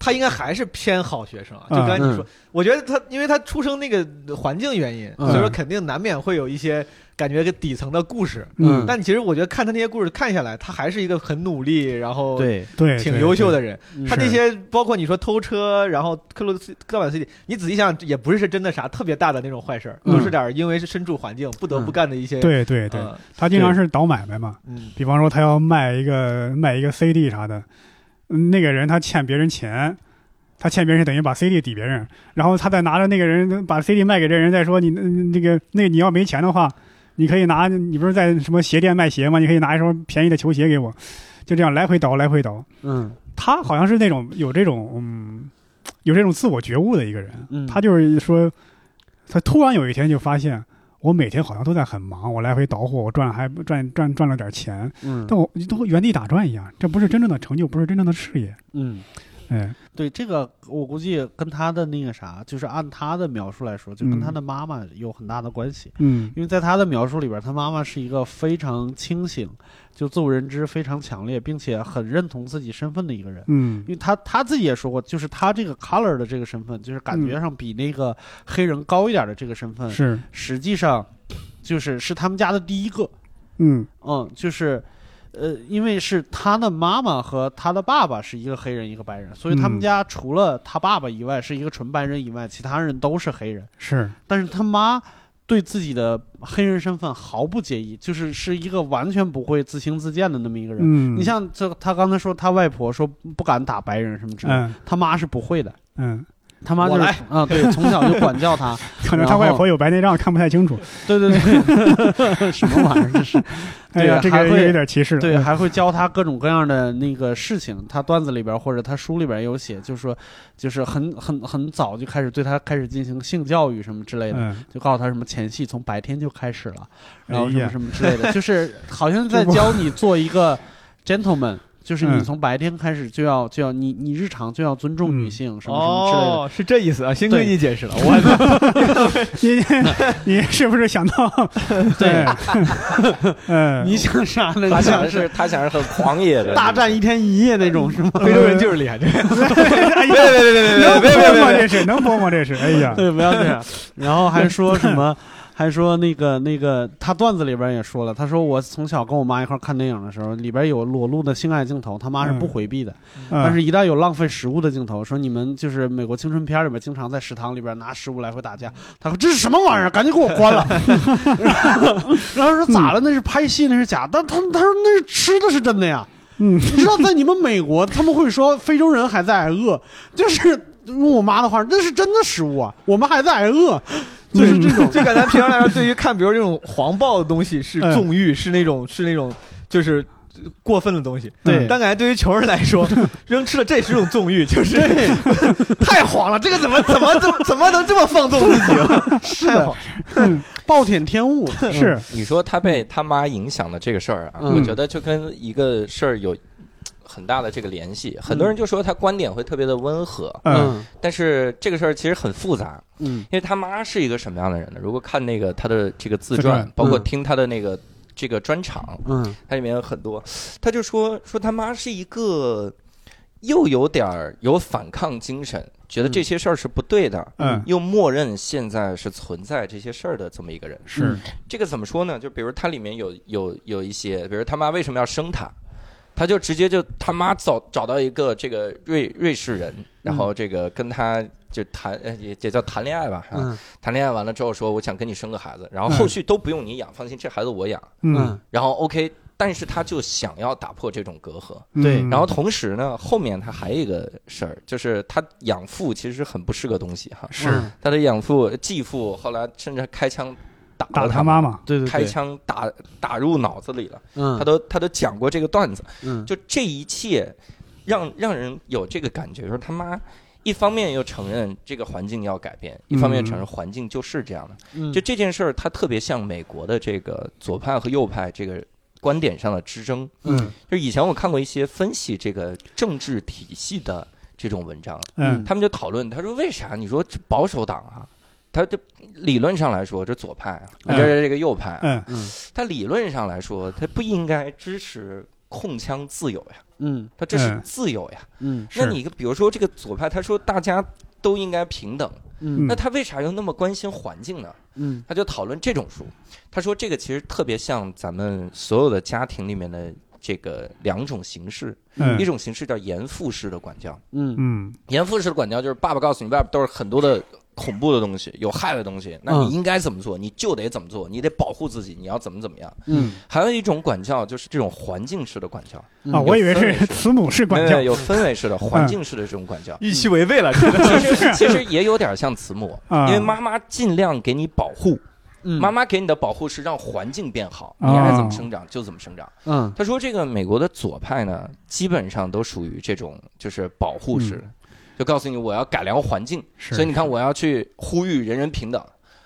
他应该还是偏好学生啊。就嗯刚才你说，我觉得他因为他出生那个环境原因，嗯所以说肯定难免会有一些感觉个底层的故事。嗯但其实我觉得看他那些故事看下来，他还是一个很努力，然后对，对，挺优秀的人。嗯他那些包括你说偷车，然后克鲁斯盗版 CD，你仔细想想，也不是真的啥特别大的那种坏事儿，嗯都是点儿因为是身处环境不得不干的一些。对对对，呃他经常是倒买卖嘛。嗯比方说他要卖一个卖一个 CD 啥的，嗯那个人他欠别人钱。他欠别人等于把 CD 抵别人，然后他再拿着那个人把 CD 卖给这人，再说你嗯那个那个你要没钱的话，你可以拿你不是在什么鞋店卖鞋吗？你可以拿一双便宜的球鞋给我，就这样来回倒来回倒。嗯他好像是那种有这种嗯有这种自我觉悟的一个人，嗯，他就是说，他突然有一天就发现，我每天好像都在很忙，我来回倒货，我赚还赚赚赚了点钱，嗯但我都原地打转一样，这不是真正的成就，不是真正的事业。嗯。哎，对这个，我估计跟他的那个啥，就是按他的描述来说，就跟嗯他的妈妈有很大的关系。嗯因为在他的描述里边，他妈妈是一个非常清醒，就自我认知非常强烈，并且很认同自己身份的一个人。嗯因为他他自己也说过，就是他这个 color 的这个身份，就是感觉上比那个黑人高一点的这个身份，是实际上就是是他们家的第一个。嗯嗯，就是，呃，因为是他的妈妈和他的爸爸是一个黑人一个白人，所以他们嗯家除了他爸爸以外是一个纯白人以外，其他人都是黑人。是但是他妈对自己的黑人身份毫不介意，就是是一个完全不会自轻自贱的那么一个人。嗯你像这，他刚才说他外婆说不敢打白人什么之类的，嗯他妈是不会的。嗯，他妈就是啊，对，从小就管教他。可能他外婆有白内障看不太清楚。对对对，什么玩意儿这是？对呀，这个有点歧视。对，嗯还会教他各种各样的那个事情。他段子里边或者他书里边有写，就是说，就是很很很早就开始对他开始进行性教育什么之类的，嗯，就告诉他什么前戏从白天就开始了，然后什么什么之类的，就是好像 在教你做一个 gentleman，就是你嗯从白天开始就要就要你你日常就要尊重女性什么什么之类的。哦，是这意思啊，幸亏对你解释了，我 你你是不是想到？对，嗯，你想啥呢？他想的是他想是很狂野的大战一天一夜那种是吗？非洲人就是厉害，这哎呀，别别别别能别别别别播吗？这是能播吗？这是，哎呀，对，不要这样。然后还说什么？还说那个那个，他段子里边也说了，他说我从小跟我妈一块看电影的时候，里边有裸露的性爱镜头，他妈是不回避的。但但是，一旦有浪费食物的镜头，说你们就是美国青春片里边经常在食堂里边拿食物来回打架，他说这是什么玩意儿？赶紧给我关了。然后说咋了？那是拍戏，那是假。但他他说那是吃的是真的呀。嗯你知道在你们美国，他们会说非洲人还在挨饿，就是用我妈的话，那是真的食物啊，我们还在挨饿，就是这种。就感觉平常来说，对于看比如这种黄暴的东西是嗯。纵欲，是那种是那种就是过分的东西。对。但感觉对于穷人来说，扔吃了这也是种纵欲，就是 太黄了，这个怎么怎么怎么怎么能这么放纵自己 了？是的，暴殄天物。是，你说他被他妈影响的这个事儿啊，嗯。我觉得就跟一个事儿有很大的这个联系。很多人就说他观点会特别的温和，嗯但是这个事儿其实很复杂，嗯因为他妈是一个什么样的人呢？如果看那个他的这个自自传传，包括嗯听他的那个这个专场，嗯他里面有很多，他就说说他妈是一个又有点儿有反抗精神，觉得这些事儿是不对的，嗯又默认现在是存在这些事儿的这么一个人。是，这个怎么说呢？就比如他里面有有有一些，比如他妈为什么要生他，他就直接就他妈找找到一个这个瑞瑞士人，然后这个跟他就谈呃也也叫谈恋爱吧，啊，嗯谈恋爱完了之后说我想跟你生个孩子，然后后续都不用你养，放心，这孩子我养。嗯，嗯然后 OK，但是他就想要打破这种隔阂。对嗯然后同时呢，后面他还有一个事儿，就是他养父其实很不是个东西哈。是嗯他的养父继父后来甚至开枪打打了他他妈妈，对对对开，枪打打入脑子里了。嗯他都他都讲过这个段子，嗯就这一切让让人有这个感觉，说他妈。一方面又承认这个环境要改变，一方面承认环境就是这样的。嗯就这件事儿，它特别像美国的这个左派和右派这个观点上的之争。嗯就以前我看过一些分析这个政治体系的这种文章，嗯他们就讨论，他说为啥？你说保守党啊，他这理论上来说，这左派啊，嗯。这是这个右派啊，嗯。嗯。他理论上来说，他不应该支持控枪自由呀，嗯。他这是嗯。自由呀。嗯。那你比如说这个左派，他说大家都应该平等，嗯。那他为啥又那么关心环境呢？嗯。他就讨论这种书，他说这个其实特别像咱们所有的家庭里面的这个两种形式，嗯。一种形式叫严父式的管教，嗯。嗯。严父式的管教就是爸爸告诉你外边都是很多的恐怖的东西，有害的东西，那嗯你应该怎么做，你就得怎么做，你得保护自己，你要怎么怎么样。嗯还有一种管教就是这种环境式的管教，嗯啊，我以为是慈母式管教没有，有氛围式的、环境式的这种管教。预期违背了，其实其实也有点像慈母，啊因为妈妈尽量给你保护，嗯妈妈给你的保护是让环境变好，哦你爱怎么生长就怎么生长。嗯他说这个美国的左派呢，基本上都属于这种就是保护式，就告诉你我要改良环境，是所以你看我要去呼吁人人平等，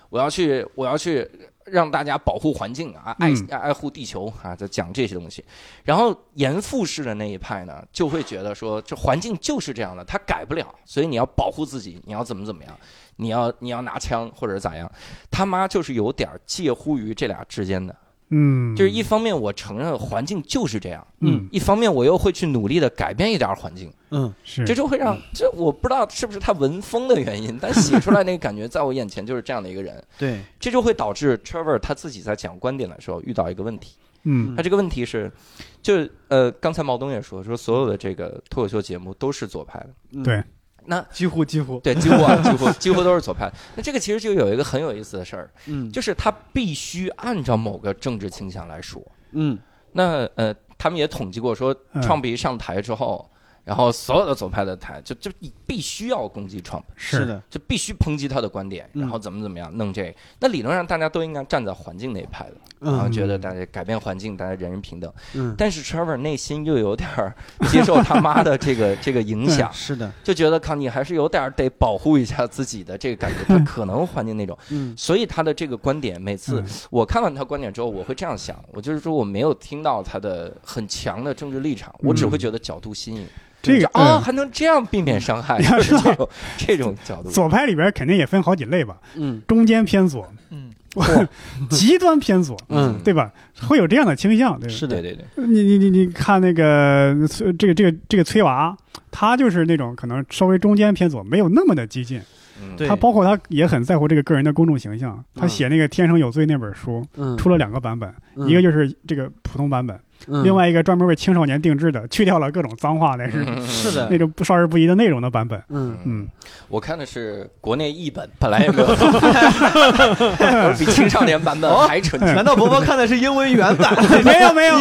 我要去我要去让大家保护环境啊，爱嗯爱护地球啊，在讲这些东西。然后严复式的那一派呢，就会觉得说这环境就是这样的，它改不了，所以你要保护自己，你要怎么怎么样。你要你要拿枪或者咋样，他妈就是有点介乎于这俩之间的，嗯，就是一方面我承认环境就是这样，嗯。一方面我又会去努力的改变一点环境，嗯。是。这就会让这我不知道是不是他文风的原因，但写出来那个感觉在我眼前就是这样的一个人，对。这就会导致 Trevor 他自己在讲观点的时候遇到一个问题，嗯。他这个问题是，就呃刚才毛东也说说所有的这个脱口秀节目都是左派的，嗯对那几乎几乎。对几乎啊 几乎几乎都是左派，那这个其实就有一个很有意思的事儿，嗯。就是他必须按照某个政治倾向来说。嗯。那呃，他们也统计过说，嗯。创比一上台之后，然后所有的左派的台就就必须要攻击 Trump，是。的，就必须抨击他的观点，嗯。然后怎么怎么样弄这个。那理论上大家都应该站在环境那一派的，然后嗯觉得大家改变环境，大家人人平等。嗯，但是 Trevor 内心又有点接受他妈的这个 这个影响，是的，就觉得康妮还是有点得保护一下自己的这个感觉，他可能环境那种，嗯。所以他的这个观点，每次嗯。我看完他观点之后，我会这样想，我就是说我没有听到他的很强的政治立场，我只会觉得角度新颖。这个就啊，嗯。还能这样避免伤害，你要知道就是这种这种角度。左派里边肯定也分好几类吧，嗯。中间偏左，嗯，极端偏左，嗯。对吧？会有这样的倾向，对吧？是的，对对对，你你你你看那个崔这个这个这个崔娃，他就是那种可能稍微中间偏左，没有那么的激进。嗯。他包括他也很在乎这个个人的公众形象。他嗯。写那个《天生有罪》那本书，嗯，出了两个版本，嗯。一个就是这个普通版本，嗯。另外一个专门为青少年定制的，去掉了各种脏话，那是嗯。是的。那种不少儿不宜的内容的版本。嗯。嗯，我看的是国内译本，本来也没有，我 比青少年版本还纯净。难道伯伯看的是英文原版？没有没有，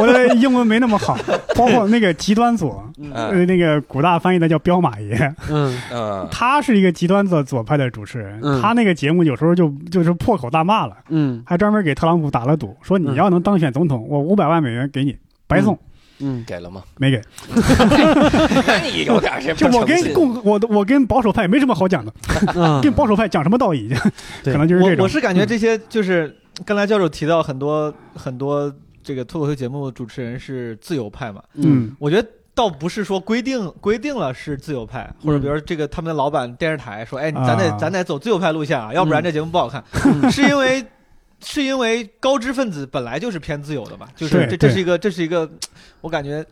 我的英文没那么好。包括那个极端左，呃，嗯。那个古大翻译的叫彪马爷，嗯。嗯。他是一个极端的左派的主持人，嗯。他那个节目有时候就就是破口大骂了，嗯。还专门给特朗普打了赌，说你要能当选总统，我五百万美元给你，白送，嗯给了吗？没给。那你有点这就我跟共我我跟保守派没什么好讲的，嗯跟保守派讲什么道义？对可能就是这种。我我是感觉这些就是刚才教授提到很多很多这个脱口秀节目主持人是自由派嘛，嗯我觉得。倒不是说规定规定了是自由派，或者比如说这个他们的老板电视台说，哎，咱得啊咱得走自由派路线啊，要不然这节目不好看。嗯 是因为是因为高知分子本来就是偏自由的嘛，就是这这是一个这是一个，我感觉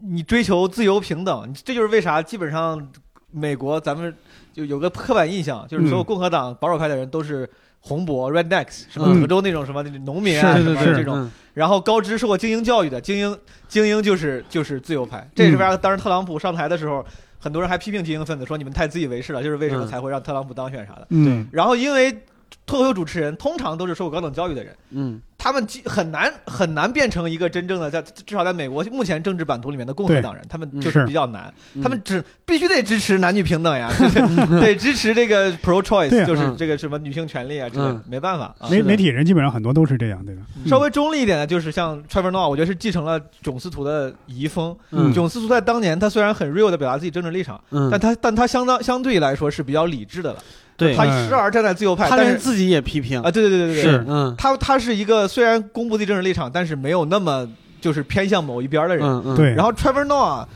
你追求自由平等，这就是为啥基本上美国咱们就有个刻板印象，就是所有嗯。共和党保守派的人都是红脖 rednecks，什么嗯。德州那种什么农民啊是什么是这种，嗯。然后高知受过精英教育的精英，精英就是就是自由派，这也是为啥当时特朗普上台的时候，很多人还批评精英分子说你们太自以为是了，就是为什么嗯。才会让特朗普当选啥的。嗯。然后因为脱口秀主持人通常都是受过高等教育的人，嗯。他们基很难很难变成一个真正的在至少在美国目前政治版图里面的共和党人，他们就是是。比较难，嗯。他们只必须得支持男女平等呀，就是得支持这个 pro choice，啊。就是嗯。这个什么女性权利啊之类的嗯，没办法啊。媒媒体人基本上很多都是这样，对吧？稍微中立一点的，就是像 Trevor Noah，我觉得是继承了囧司图的遗风。嗯。囧司图在当年他虽然很 real 的表达自己政治立场，嗯，但他但他相当相对来说是比较理智的了。对他嗯。时而站在自由派，他但是连自己也批评啊，对对对对对，是嗯。他他是一个虽然公布自己政治立场，但是没有那么就是偏向某一边的人。嗯嗯。对，然后 Trevor Noah，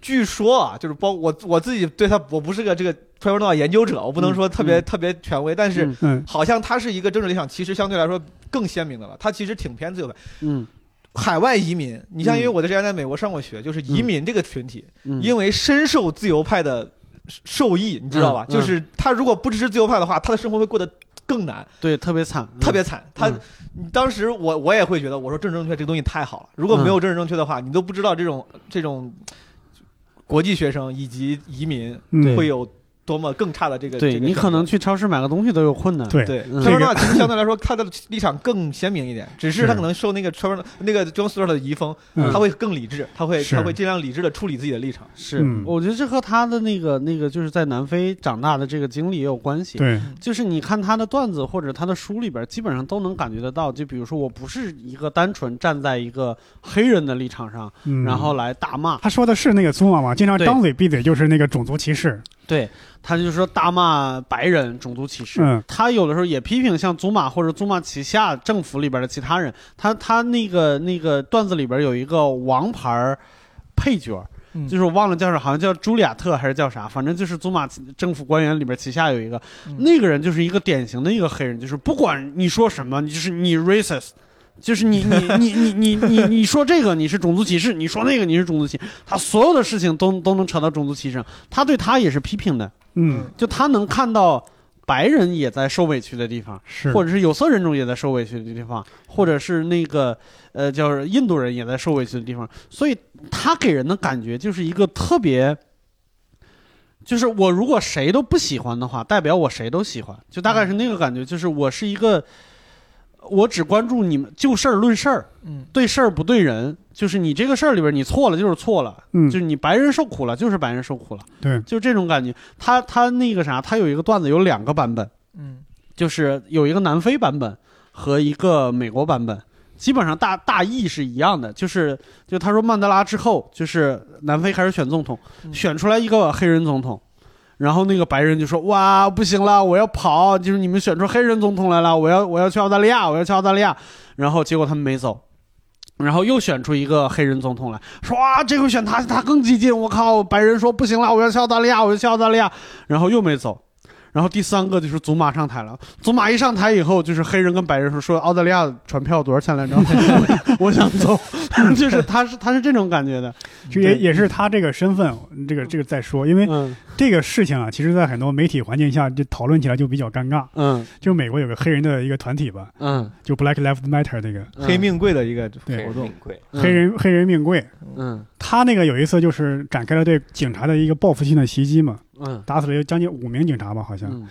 据说啊，就是包我我自己对他，我不是个这个 Trevor Noah 研究者，我不能说特别、嗯。特别权威，但是好像他是一个政治立场其实相对来说更鲜明的了。他其实挺偏自由派。嗯。海外移民，你像嗯因为我在之前在美国上过学，就是移民这个群体，嗯。因为深受自由派的受益，你知道吧？嗯嗯。就是他如果不支持自由派的话，他的生活会过得更难，对特别惨，特别惨。他嗯。当时我我也会觉得，我说政治正确这个东西太好了，如果没有政治正确的话，你都不知道这种这种国际学生以及移民嗯会有多么更差的这个。对这个你可能去超市买个东西都有困难，对对，嗯特朗这个普其实相对来说他的立场更鲜明一点，只是他可能受那个 Trevor 那个 John Stewart 的遗风，嗯他会更理智，他会他会尽量理智的处理自己的立场。是嗯，我觉得这和他的那个那个就是在南非长大的这个经历也有关系。对，就是你看他的段子或者他的书里边，基本上都能感觉得到。就比如说，我不是一个单纯站在一个黑人的立场上，嗯，然后来大骂。他说的是那个祖玛嘛，经常张嘴闭嘴就是那个种族歧视，对，他就说大骂白人种族歧视。嗯他有的时候也批评像祖玛或者祖玛旗下政府里边的其他人。他他那个那个段子里边有一个王牌配角。嗯就是我忘了叫啥，好像叫朱利亚特还是叫啥，反正就是祖玛政府官员里边旗下有一个，嗯那个人就是一个典型的一个黑人，就是不管你说什么，你就是你 racist，就是你你你你你你你说这个你是种族歧视，你说那个你是种族歧视，他所有的事情都都能扯到种族歧视上，他对他也是批评的，嗯就他能看到白人也在受委屈的地方，是，或者是有色人种也在受委屈的地方，或者是那个呃叫印度人也在受委屈的地方，所以他给人的感觉就是一个特别。就是我如果谁都不喜欢的话，代表我谁都喜欢，就大概是那个感觉。就是我是一个，我只关注你们就事儿论事儿，嗯对事儿不对人，就是你这个事儿里边你错了就是错了，嗯就是你白人受苦了就是白人受苦了，对，就这种感觉。他他那个啥，他有一个段子有两个版本，嗯就是有一个南非版本和一个美国版本，基本上大大意是一样的，就是就他说曼德拉之后，就是南非开始选总统，嗯选出来一个黑人总统。然后那个白人就说：“哇，不行了，我要跑！就是你们选出黑人总统来了，我要我要去澳大利亚，我要去澳大利亚。”然后结果他们没走，然后又选出一个黑人总统来说：“哇，这回选他，他更激进！我靠！”白人说：“不行了，我要去澳大利亚，我要去澳大利亚。”然后又没走。然后第三个就是祖玛上台了，祖玛一上台以后，就是黑人跟白人说说澳大利亚船票多少钱来着？我想走，就是他是他是这种感觉的，就也也是他这个身份，这个这个再说，因为嗯。这个事情啊，其实在很多媒体环境下就讨论起来就比较尴尬。嗯。就美国有个黑人的一个团体吧，嗯，就 Black Lives Matter 那个。黑命贵的一个对活动。黑人黑人命贵，嗯。他那个有一次就是展开了对警察的一个报复性的袭击嘛，嗯打死了有将近五名警察吧，好像。嗯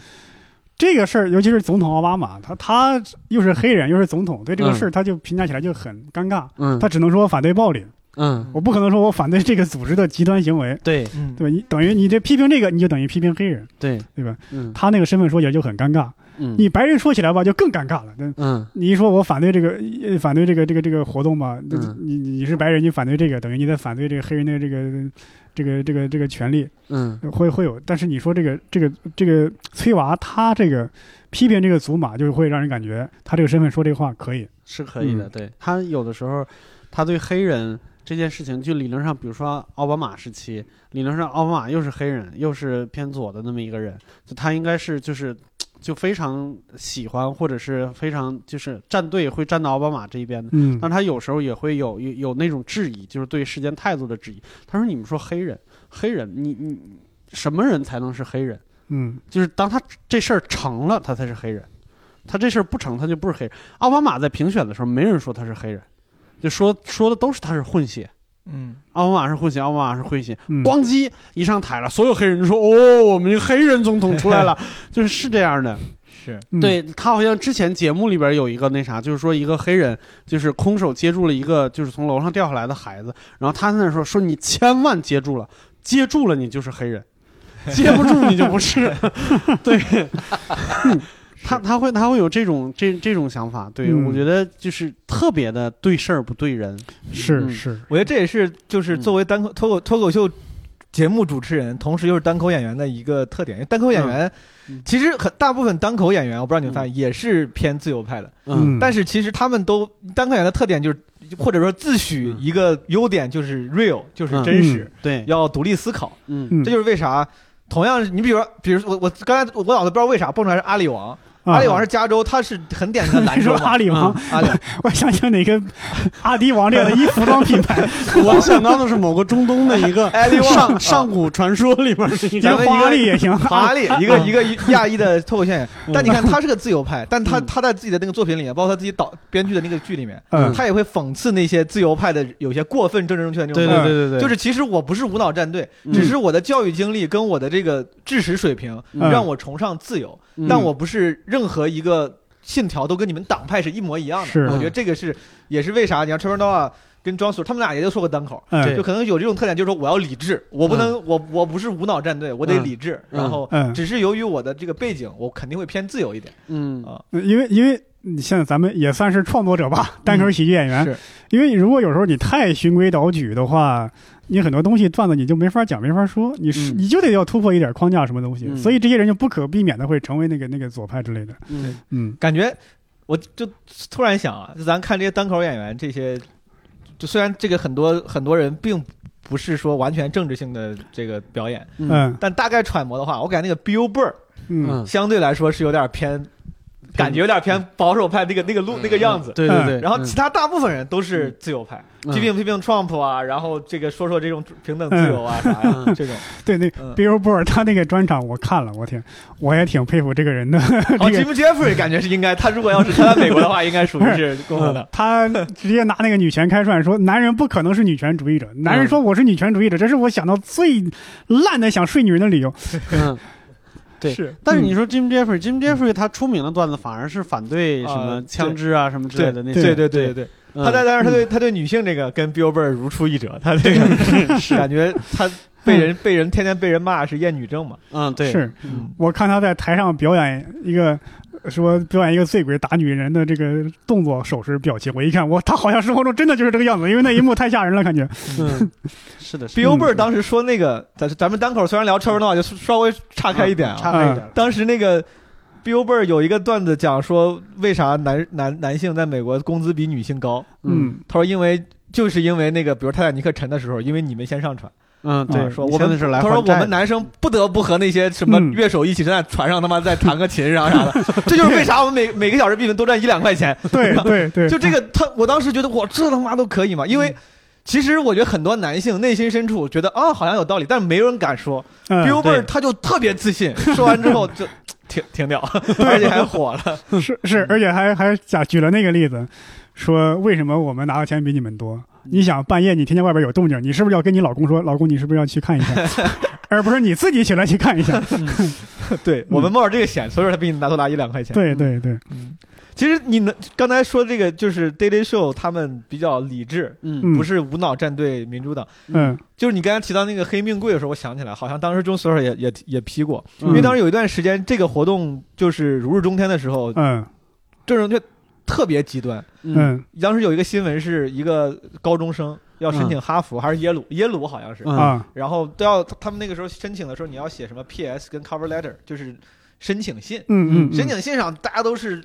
这个事儿，尤其是总统奥巴马，他他又是黑人又是总统，对这个嗯事儿他就评价起来就很尴尬。嗯他只能说我反对暴力，嗯，我不可能说我反对这个组织的极端行为，对嗯对吧？你等于你这批评这个，你就等于批评黑人，对，对吧？嗯他那个身份说起来就很尴尬。嗯你白人说起来吧，就更尴尬了。那嗯你一说我反对这个，呃反对这个这个这个活动吧，你你是白人，你反对这个，等于你在反对这个黑人的这个这个这个这个权利，嗯会会有。但是你说这个这个这个崔娃他这个批评这个祖玛，就是会让人感觉他这个身份说这话可以。是可以的。嗯对他有的时候，他对黑人这件事情，就理论上，比如说奥巴马时期，理论上奥巴马又是黑人，又是偏左的那么一个人，就他应该是就是。就非常喜欢，或者是非常就是站队会站到奥巴马这一边的，嗯但他有时候也会有有有那种质疑，就是对事件态度的质疑。他说：“你们说黑人，黑人，你你什么人才能是黑人？嗯就是当他这事儿成了，他才是黑人；他这事儿不成，他就不是黑人。奥巴马在评选的时候，没人说他是黑人，就说说的都是他是混血。嗯奥巴马是混血，奥巴马是混血。嗯，咣叽一上台了，所有黑人就说：“哦，我们黑人总统出来了。”就是是这样的。是嗯对他好像之前节目里边有一个那啥，就是说一个黑人就是空手接住了一个就是从楼上掉下来的孩子，然后他在那说说你千万接住了，接住了你就是黑人，接不住你就不是。对，他他会他会有这种这这种想法，对、嗯。我觉得就是特别的对事儿不对人。嗯。是是，我觉得这也是就是嗯。作为单口脱口脱口秀节目主持人，同时又是单口演员的一个特点。因为单口演员嗯。其实很大部分单口演员，我不知道你们发现也是偏自由派的，嗯。但是其实他们都单口演员的特点就是，或者说自诩一个优点就是 real，就是真实，对，要独立思考。嗯。嗯。这就是为啥。同样，你比如说，比如说我我刚才我脑子不知道为啥蹦出来是阿里王，阿里王是加州，他是很典型的兰你说。阿里王，嗯阿里我想想哪个阿迪王这样的一服装品牌，我想到的是某个中东的一个 上上古传说里边的一个华丽也行，华丽，一个一个亚裔的脱口秀演员。但你看他是个自由派，但他嗯。他在自己的那个作品里面，包括他自己导编剧的那个剧里面，嗯。他也会讽刺那些自由派的有些过分政治正确的那种对东西。对对对对，就是其实我不是无脑站队，嗯。只是我的教育经历跟我的这个知识水平嗯。让我崇尚自由，嗯但我不是任何一个信条都跟你们党派是一模一样的。是我觉得这个是也是为啥你看 Trevor Noah 跟庄 Stewart 他们俩也就说个单口，嗯就可能有这种特点，就是说我要理智，我不能我我不是无脑战队，我得嗯。理智，嗯。然后嗯，只是由于我的这个背景，我肯定会偏自由一点嗯。啊。因为因为你现在咱们也算是创作者吧，单口喜剧演员，是，因为如果有时候你太循规蹈矩的话，你很多东西段子你就没法讲，没法说，你是、嗯。你就得要突破一点框架什么东西，嗯所以这些人就不可避免的会成为那个那个左派之类的。嗯。嗯。感觉我就突然想啊，就咱看这些单口演员这些，就虽然这个很多很多人并不是说完全政治性的这个表演，嗯嗯但大概揣摩的话，我感觉那个 Bill Burr 嗯嗯，相对来说是有点偏，感觉有点偏保守派那个那个路那个样子。对对对，然后其他大部分人都是自由派，嗯批评批评 Trump 啊，然后这个说说这种平等自由啊啥呀嗯这种。对，那嗯 Bill Burr 他那个专场我看了，我天，我也挺佩服这个人的。哦 这个，Jim Jeffrey 感觉是应该，他如果要是他在美国的话，应该属于是共和的。他直接拿那个女权开涮，说男人不可能是女权主义者。男人说我是女权主义者，这是我想到最烂的想睡女人的理由。嗯对是但是你说 Jim Jeffrey，Jim Jeffrey 他出名的段子反而是反对什啊么枪支啊什么之类的那对些。对对对对，嗯他在但是他对他对女性这个跟 Bill Burr 如出一辙，他这个 是。感觉他被人被人天天被人骂是厌女症嘛，嗯对。是嗯。我看他在台上表演一个。说表演一个醉鬼打女人的这个动作、手势、表情，我一看，我他好像生活中真的就是这个样子，因为那一幕太吓人了，感觉。嗯，是的，是的 Bill Burr 当时说那个，咱咱们单口虽然聊超人的话，就稍微岔开一点啊。岔开一点。当时那个 Bill Burr 有一个段子讲说，为啥男男男性在美国工资比女性高？嗯他说因为就是因为那个，比如泰坦尼克沉的时候，因为你们先上船。嗯，对，说我们是来他说我们男生不得不和那些什么嗯乐手一起站在船上，他妈再弹个琴啥啥的，这就是为啥我们每每个小时比你们多赚一两块钱。对对对，就这个，他我当时觉得，我这他妈都可以嘛？因为其实我觉得很多男性内心深处觉得啊，好像有道理，但是没有人敢说。嗯 Bill 对 Burr 他就特别自信，说完之后就 停停掉，而且还火了。是是，而且还还假举了那个例子，说为什么我们拿的钱比你们多？你想半夜你听见外边有动静，你是不是要跟你老公说，老公你是不是要去看一下，而不是你自己起来去看一下？对我们冒着这个险，所以说他比你拿多拿一两块钱。对对对，嗯，其实你能刚才说这个就是 Daily Show 他们比较理智，嗯嗯不是无脑站队民主党。嗯就是你刚才提到那个黑命贵的时候，我想起来，好像当时中 Sir 也也也批过，嗯因为当时有一段时间这个活动就是如日中天的时候，嗯阵容就特别极端。嗯当时有一个新闻是一个高中生要申请哈佛、还是耶鲁，耶鲁好像是，嗯啊然后都要他们那个时候申请的时候，你要写什么 P.S. 跟 cover letter，就是申请信。嗯嗯，申请信上大家都是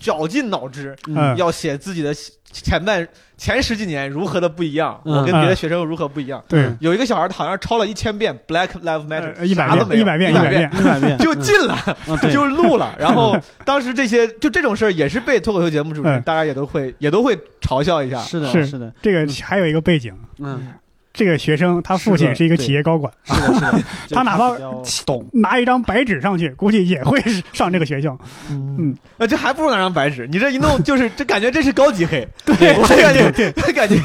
绞尽脑汁，嗯。要写自己的前半前十几年如何的不一样，嗯。我跟别的学生如何不一样。对，有一个小孩好像抄了一千遍 Black Lives Matter，呃一百啥都没有。遍一百遍一百遍，一百遍。就进了，啊，对，就录了。然后当时这些就这种事儿也是被脱口秀节目主持人，嗯。大家也都会也都会嘲笑一下。是的，是。是的，这个还有一个背景，嗯，这个学生他父亲是一个企业高管，是的，是的，他哪怕懂，拿一张白纸上去，估计也会 上这个学校。嗯，呃，这还不如拿张白纸，你这一弄就 是这感觉这是高级黑，对我感觉感觉。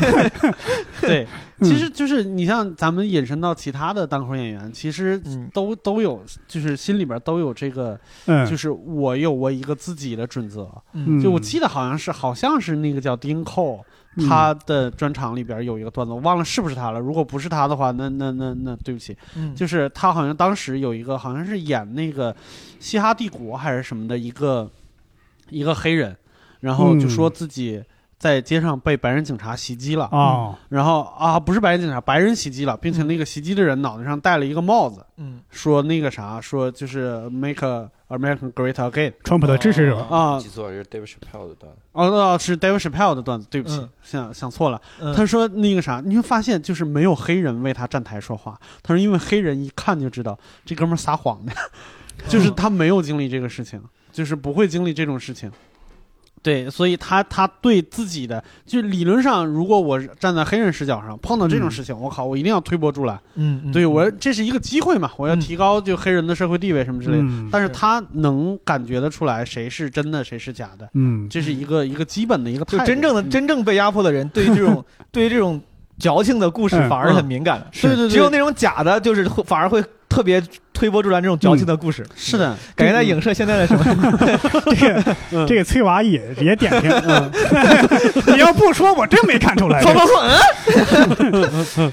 对，嗯。其实就是你像咱们引申到其他的单口演员，其实嗯。都都有，就是心里边都有这个，嗯，就是我有我一个自己的准则。嗯。就我记得好像是好像是那个叫丁寇，嗯他的专场里边有一个段子，我忘了是不是他了。如果不是他的话，那那那那对不起，嗯。就是他好像当时有一个好像是演那个《嘻哈帝国》还是什么的一个一个黑人，然后就说自己在街上被白人警察袭击了，哦，然后啊不是白人警察，白人袭击了，并且那个袭击的人脑袋上戴了一个帽子，嗯。说那个啥，说就是 Make America Great Again 川普的支持者。啊，记错了，是 David Chappelle 的段子。哦哦是 David Chappelle 的段子，对不起嗯，想想错了。嗯他说那个啥，你会发现就是没有黑人为他站台说话。他说因为黑人一看就知道这哥们儿撒谎的，就是他没有经历这个事情，就是不会经历这种事情。对，所以他他对自己的，就理论上，如果我站在黑人视角上碰到这种事情，我靠，我一定要推波助澜。嗯对我这是一个机会嘛，我要嗯提高就黑人的社会地位什么之类的。嗯但是他能感觉得出来谁是真的，谁是假的，嗯，这是一个一个基本的一个态度。就真正的嗯真正被压迫的人，对于这种 对于这种矫情的故事嗯反而很敏感的。对对对，只有那种假的，就是会反而会特别推波助澜这种矫情的故事。是的，感觉在影射现在的什么？这个这个崔娃也也点评，你要不说，我真没看出来。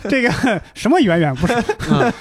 这个什么远远不是嗯，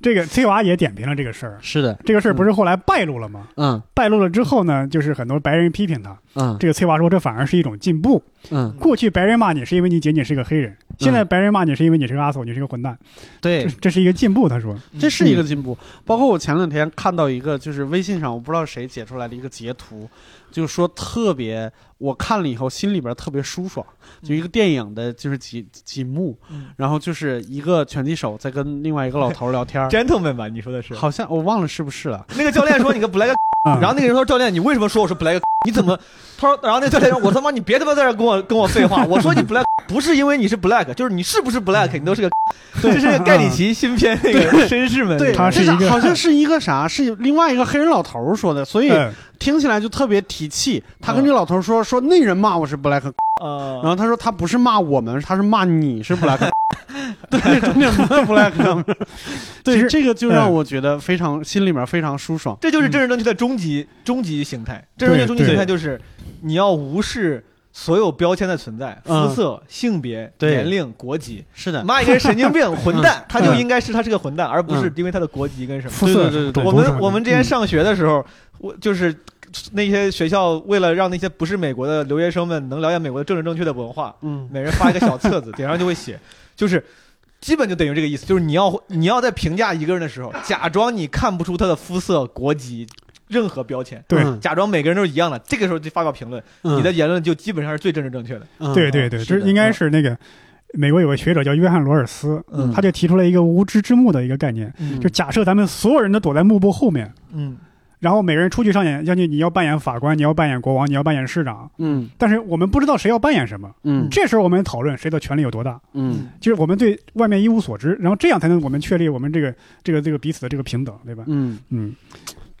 这个崔娃也点评了这个事儿。是的，这个事儿不是后来败露了吗？嗯败露了之后呢，就是很多白人批评他。嗯这个崔娃说，这反而是一种进步。嗯，过去白人骂你是因为你仅仅是个黑人，现在白人骂你是因为你是个阿索，你是个混蛋。对这，这是一个进步。他说，这是一个进步。包括我前两天看到一个，就是微信上我不知道谁截出来的一个截图，就是说特别，我看了以后心里边特别舒爽。就一个电影的，就是几几幕，嗯然后就是一个拳击手在跟另外一个老头聊天，gentleman 吧？你说的是？好像我忘了是不是了。那个教练说你个 black，嗯然后那个人说教练你为什么说我是 black？你怎么？他说，然后那个教练说，我他妈你别他妈在这跟我跟我废话，我说你 black 不是因为你是 black，就是你是不是 black，你都是个。这是盖里奇新片那个绅士们，对，这他是一个好像是一个啥，是另外一个黑人老头儿说的，所以嗯听起来就特别提气。他跟这老头儿说说那人骂我是 black，呃，然后他说他不是骂我们，他是骂你是 black。对，重点不在 black。对，这个就让嗯我觉得非常心里面非常舒爽。这就是政治正确的终极终极形态。政治正确终极形态就是你要无视所有标签的存在，嗯。肤色、性别、年龄、国籍。是的，骂一个人神经病、混蛋，他就嗯。应该是他是个混蛋，而不是嗯。因为他的国籍跟什么。肤色、对对对对我们我们之前嗯上学的时候，我就是那些学校为了让那些不是美国的留学生们能了解美国的政治正确的文化，嗯每人发一个小册子，顶上就会写，就是基本就等于这个意思，就是你要你要在评价一个人的时候，假装你看不出他的肤色、国籍任何标签，对。嗯。假装每个人都是一样的，这个时候就发表评论，嗯。你的言论就基本上是最政治正确的。嗯。对对对，这应该是那个美国有个学者叫约翰罗尔斯，嗯。他就提出了一个无知之幕的一个概念，嗯。就假设咱们所有人都躲在幕布后面，嗯。然后每个人出去上演，像你你要扮演法官，你要扮演国王，你要扮演市长，嗯。但是我们不知道谁要扮演什么。嗯。这时候我们讨论谁的权力有多大，嗯。就是我们对外面一无所知，然后这样才能我们确立我们这个这个这个彼此的这个平等，对吧？嗯。嗯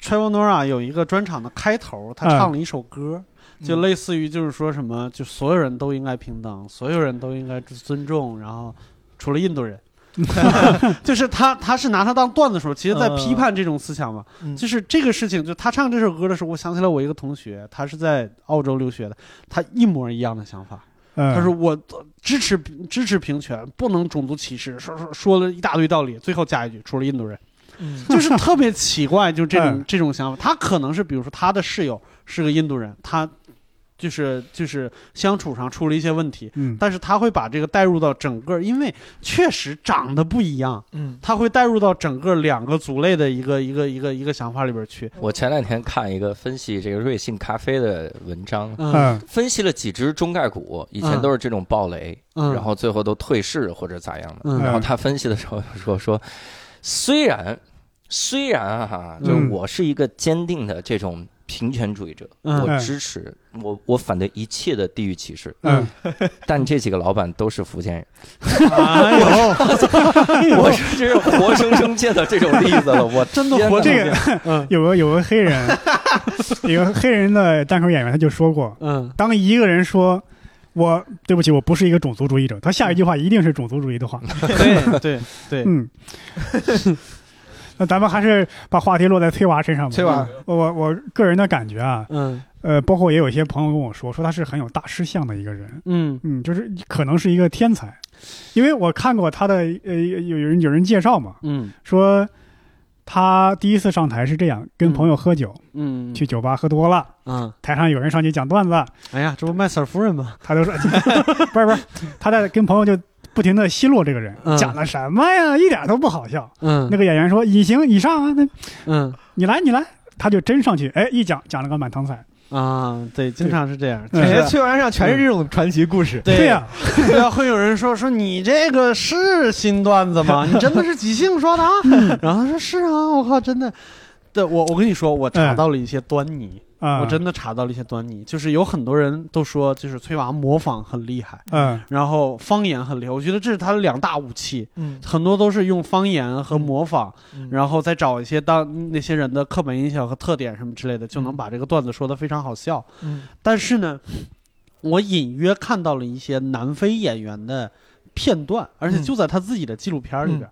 Trevor Noah 有一个专场的开头，他唱了一首歌，就类似于就是说什么，就所有人都应该平等，所有人都应该尊重，然后除了印度人。就是他，他是拿他当段子说，其实在批判这种思想嘛。嗯就是这个事情，就他唱这首歌的时候，我想起来我一个同学，他是在澳洲留学的，他一模一样的想法。嗯，他说我支持支持平权，不能种族歧视，说说说了一大堆道理，最后加一句除了印度人。嗯。就是特别奇怪，就这种嗯。这种想法。他可能是，比如说他的室友是个印度人，他就是就是相处上出了一些问题，嗯。但是他会把这个带入到整个，因为确实长得不一样，嗯。他会带入到整个两个族类的一个一个一个一个想法里边去。我前两天看一个分析这个瑞幸咖啡的文章，嗯。嗯分析了几只中概股，以前嗯都是这种暴雷，嗯，然后最后都退市或者咋样的。嗯。然后他分析的时候说说，虽然虽然哈、就我是一个坚定的这种平权主义者，嗯。我支持我我反对一切的地域歧视，嗯，但这几个老板都是福建人，哎呦，我是这是活生生见到这种例子了，我真的活这个 个，嗯有个有个黑人，有个黑人的单口演员，他就说过，嗯。当一个人说。我对不起，我不是一个种族主义者。他下一句话一定是种族主义的话。对对对，嗯，那咱们还是把话题落在崔娃身上吧。崔娃我我我个人的感觉啊，嗯呃，包括也有一些朋友跟我说，说他是很有大师相的一个人。嗯嗯，就是可能是一个天才，因为我看过他的呃有有人有人介绍嘛，嗯说他第一次上台是这样，跟朋友喝酒，嗯，去酒吧喝多了，嗯，台上有人上去讲段子，哎呀，这不麦瑟尔夫人吗？他就说 不是不是，他在跟朋友就不停的奚落这个人，嗯。讲了什么呀，一点都不好笑。嗯。那个演员说以行以上啊，那嗯。你来你来，他就真上去，哎，一讲讲了个满堂彩。啊，对，经常是这样。嗯感觉崔完上全是这种传奇故事。对呀、然后，会有人说说你这个是新段子吗？你真的是即兴说的啊？然后他说是啊，我靠，真的。对我，我跟你说，我查到了一些端倪，啊，我真的查到了一些端倪，就是有很多人都说，就是崔娃模仿很厉害，嗯。然后方言很厉害，我觉得这是他的两大武器，嗯，很多都是用方言和模仿，嗯。然后再找一些当那些人的刻板印象和特点什么之类的，就能把这个段子说得非常好笑。嗯。但是呢，我隐约看到了一些南非演员的片段，而且嗯。就在他自己的纪录片里边，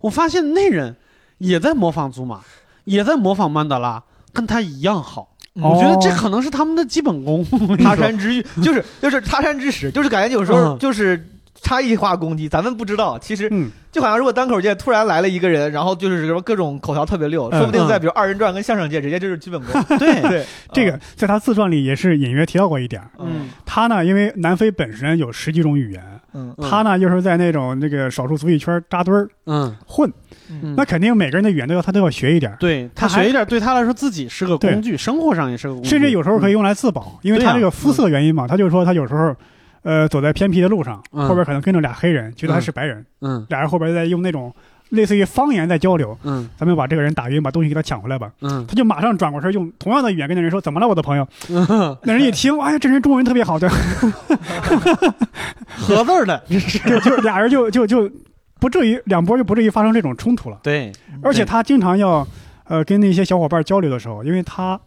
我发现那人也在模仿祖玛，也在模仿曼德拉，跟他一样好。哦我觉得这可能是他们的基本功。他山之玉，就是就是他山之石，就是感觉有时候嗯就是差异化攻击，咱们不知道。其实嗯就好像如果单口界突然来了一个人，然后就是什么各种口条特别溜，嗯说不定在比如二人转跟相声界直接就是基本功。对，对，这个在他自传里也是隐约提到过一点儿。嗯他呢，因为南非本身有十几种语言，嗯。嗯他呢又是在那种那个少数族裔圈扎堆儿嗯。混，嗯，那肯定每个人的语言都要他都要学一点，对他学一点，对他来说自己是个工具，生活上也是个工具，甚至有时候可以用来自保，因为他这个肤色原因嘛，他就说他有时候。呃，走在偏僻的路上，嗯。后边可能跟着俩黑人，觉得他是白人，嗯。俩人后边在用那种类似于方言在交流，嗯。咱们把这个人打晕，把东西给他抢回来吧。嗯。他就马上转过身，用同样的语言跟那人说：“怎么了，我的朋友？嗯？”那人一听，哎呀，这人中文特别好，对，合字儿的，就就俩人就就就不至于两波就不至于发生这种冲突了。对，而且他经常要呃跟那些小伙伴交流的时候，因为他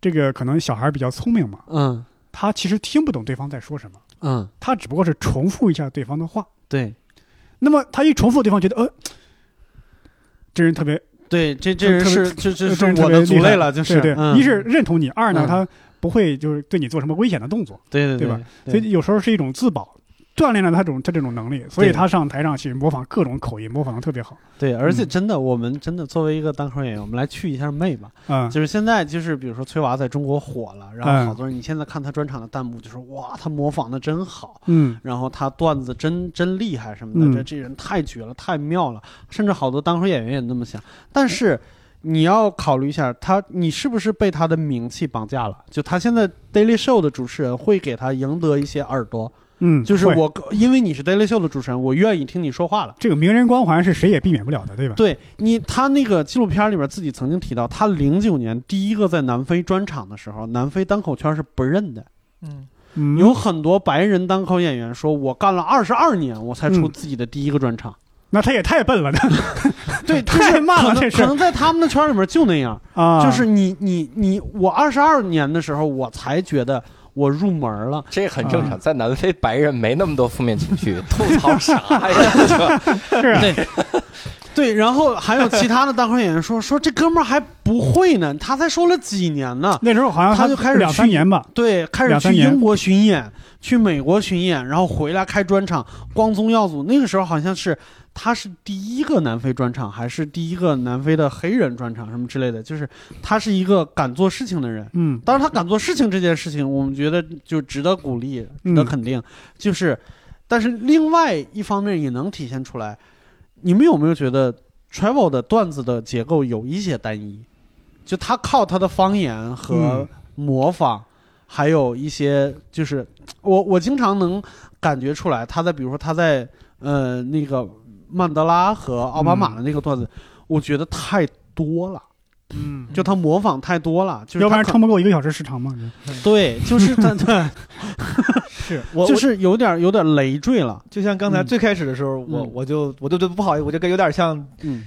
这个可能小孩比较聪明嘛，嗯。他其实听不懂对方在说什么，嗯，他只不过是重复一下对方的话。对，那么他一重复，对方觉得呃，这人特别对，这这人是这这是我的族类了，就是对一是认同你，二呢嗯他不会就是对你做什么危险的动作，对对对吧？对所以有时候是一种自保。锻炼了他这种他这种能力，所以他上台上去模仿各种口音，模仿的特别好。对，而且嗯真的，我们真的作为一个单口演员，我们来去一下魅吧。嗯，就是现在，就是比如说崔娃在中国火了，然嗯后好多人，你现在看他专场的弹幕就说哇，他模仿的真好，嗯然后他段子真真厉害什么嗯的，这这人太绝了，太妙了，甚至好多单口演员也那么想。但是你要考虑一下，他你是不是被他的名气绑架了？就他现在 Daily Show 的主持人会给他赢得一些耳朵，嗯，就是我因为你是 Daily Show 的主持人，我愿意听你说话了。这个名人光环是谁也避免不了的，对吧？对你，他那个纪录片里边自己曾经提到，他零九年第一个在南非专场的时候，南非单口圈是不认的。嗯，嗯，有很多白人单口演员说，我干了二十二年，我才出嗯自己的第一个专场。那他也太笨了，对，太慢了可能这事可能在他们的圈里面就那样，啊，就是你你你，我二十二年的时候，我才觉得我入门了。这很正常，啊在南非白人没那么多负面情绪，吐槽啥呀？是啊对，对，然后还有其他的单口演员说说这哥们儿还不会呢，他才说了几年呢。那时候好像他就开始两三去年吧，对，开始去英国巡演，去美国巡演，然后回来开专场，光宗耀祖。那个时候好像是他是第一个南非专场，还是第一个南非的黑人专场什么之类的，就是他是一个敢做事情的人。嗯当然，他敢做事情这件事情，我们觉得就值得鼓励，值得嗯肯定。就是，但是另外一方面也能体现出来，你们有没有觉得 Travel 的段子的结构有一些单一？就他靠他的方言和嗯模仿，还有一些就是我我经常能感觉出来，他在比如说他在呃那个曼德拉和奥巴马的那个段子，我觉得太多了。嗯，就他模仿太多了，就是要不然撑不够一个小时时长嘛。对，就是他，对，是我我就是有点有点累赘了。就像刚才嗯最开始的时候，我嗯我就我就就不好意思，我就跟有点像嗯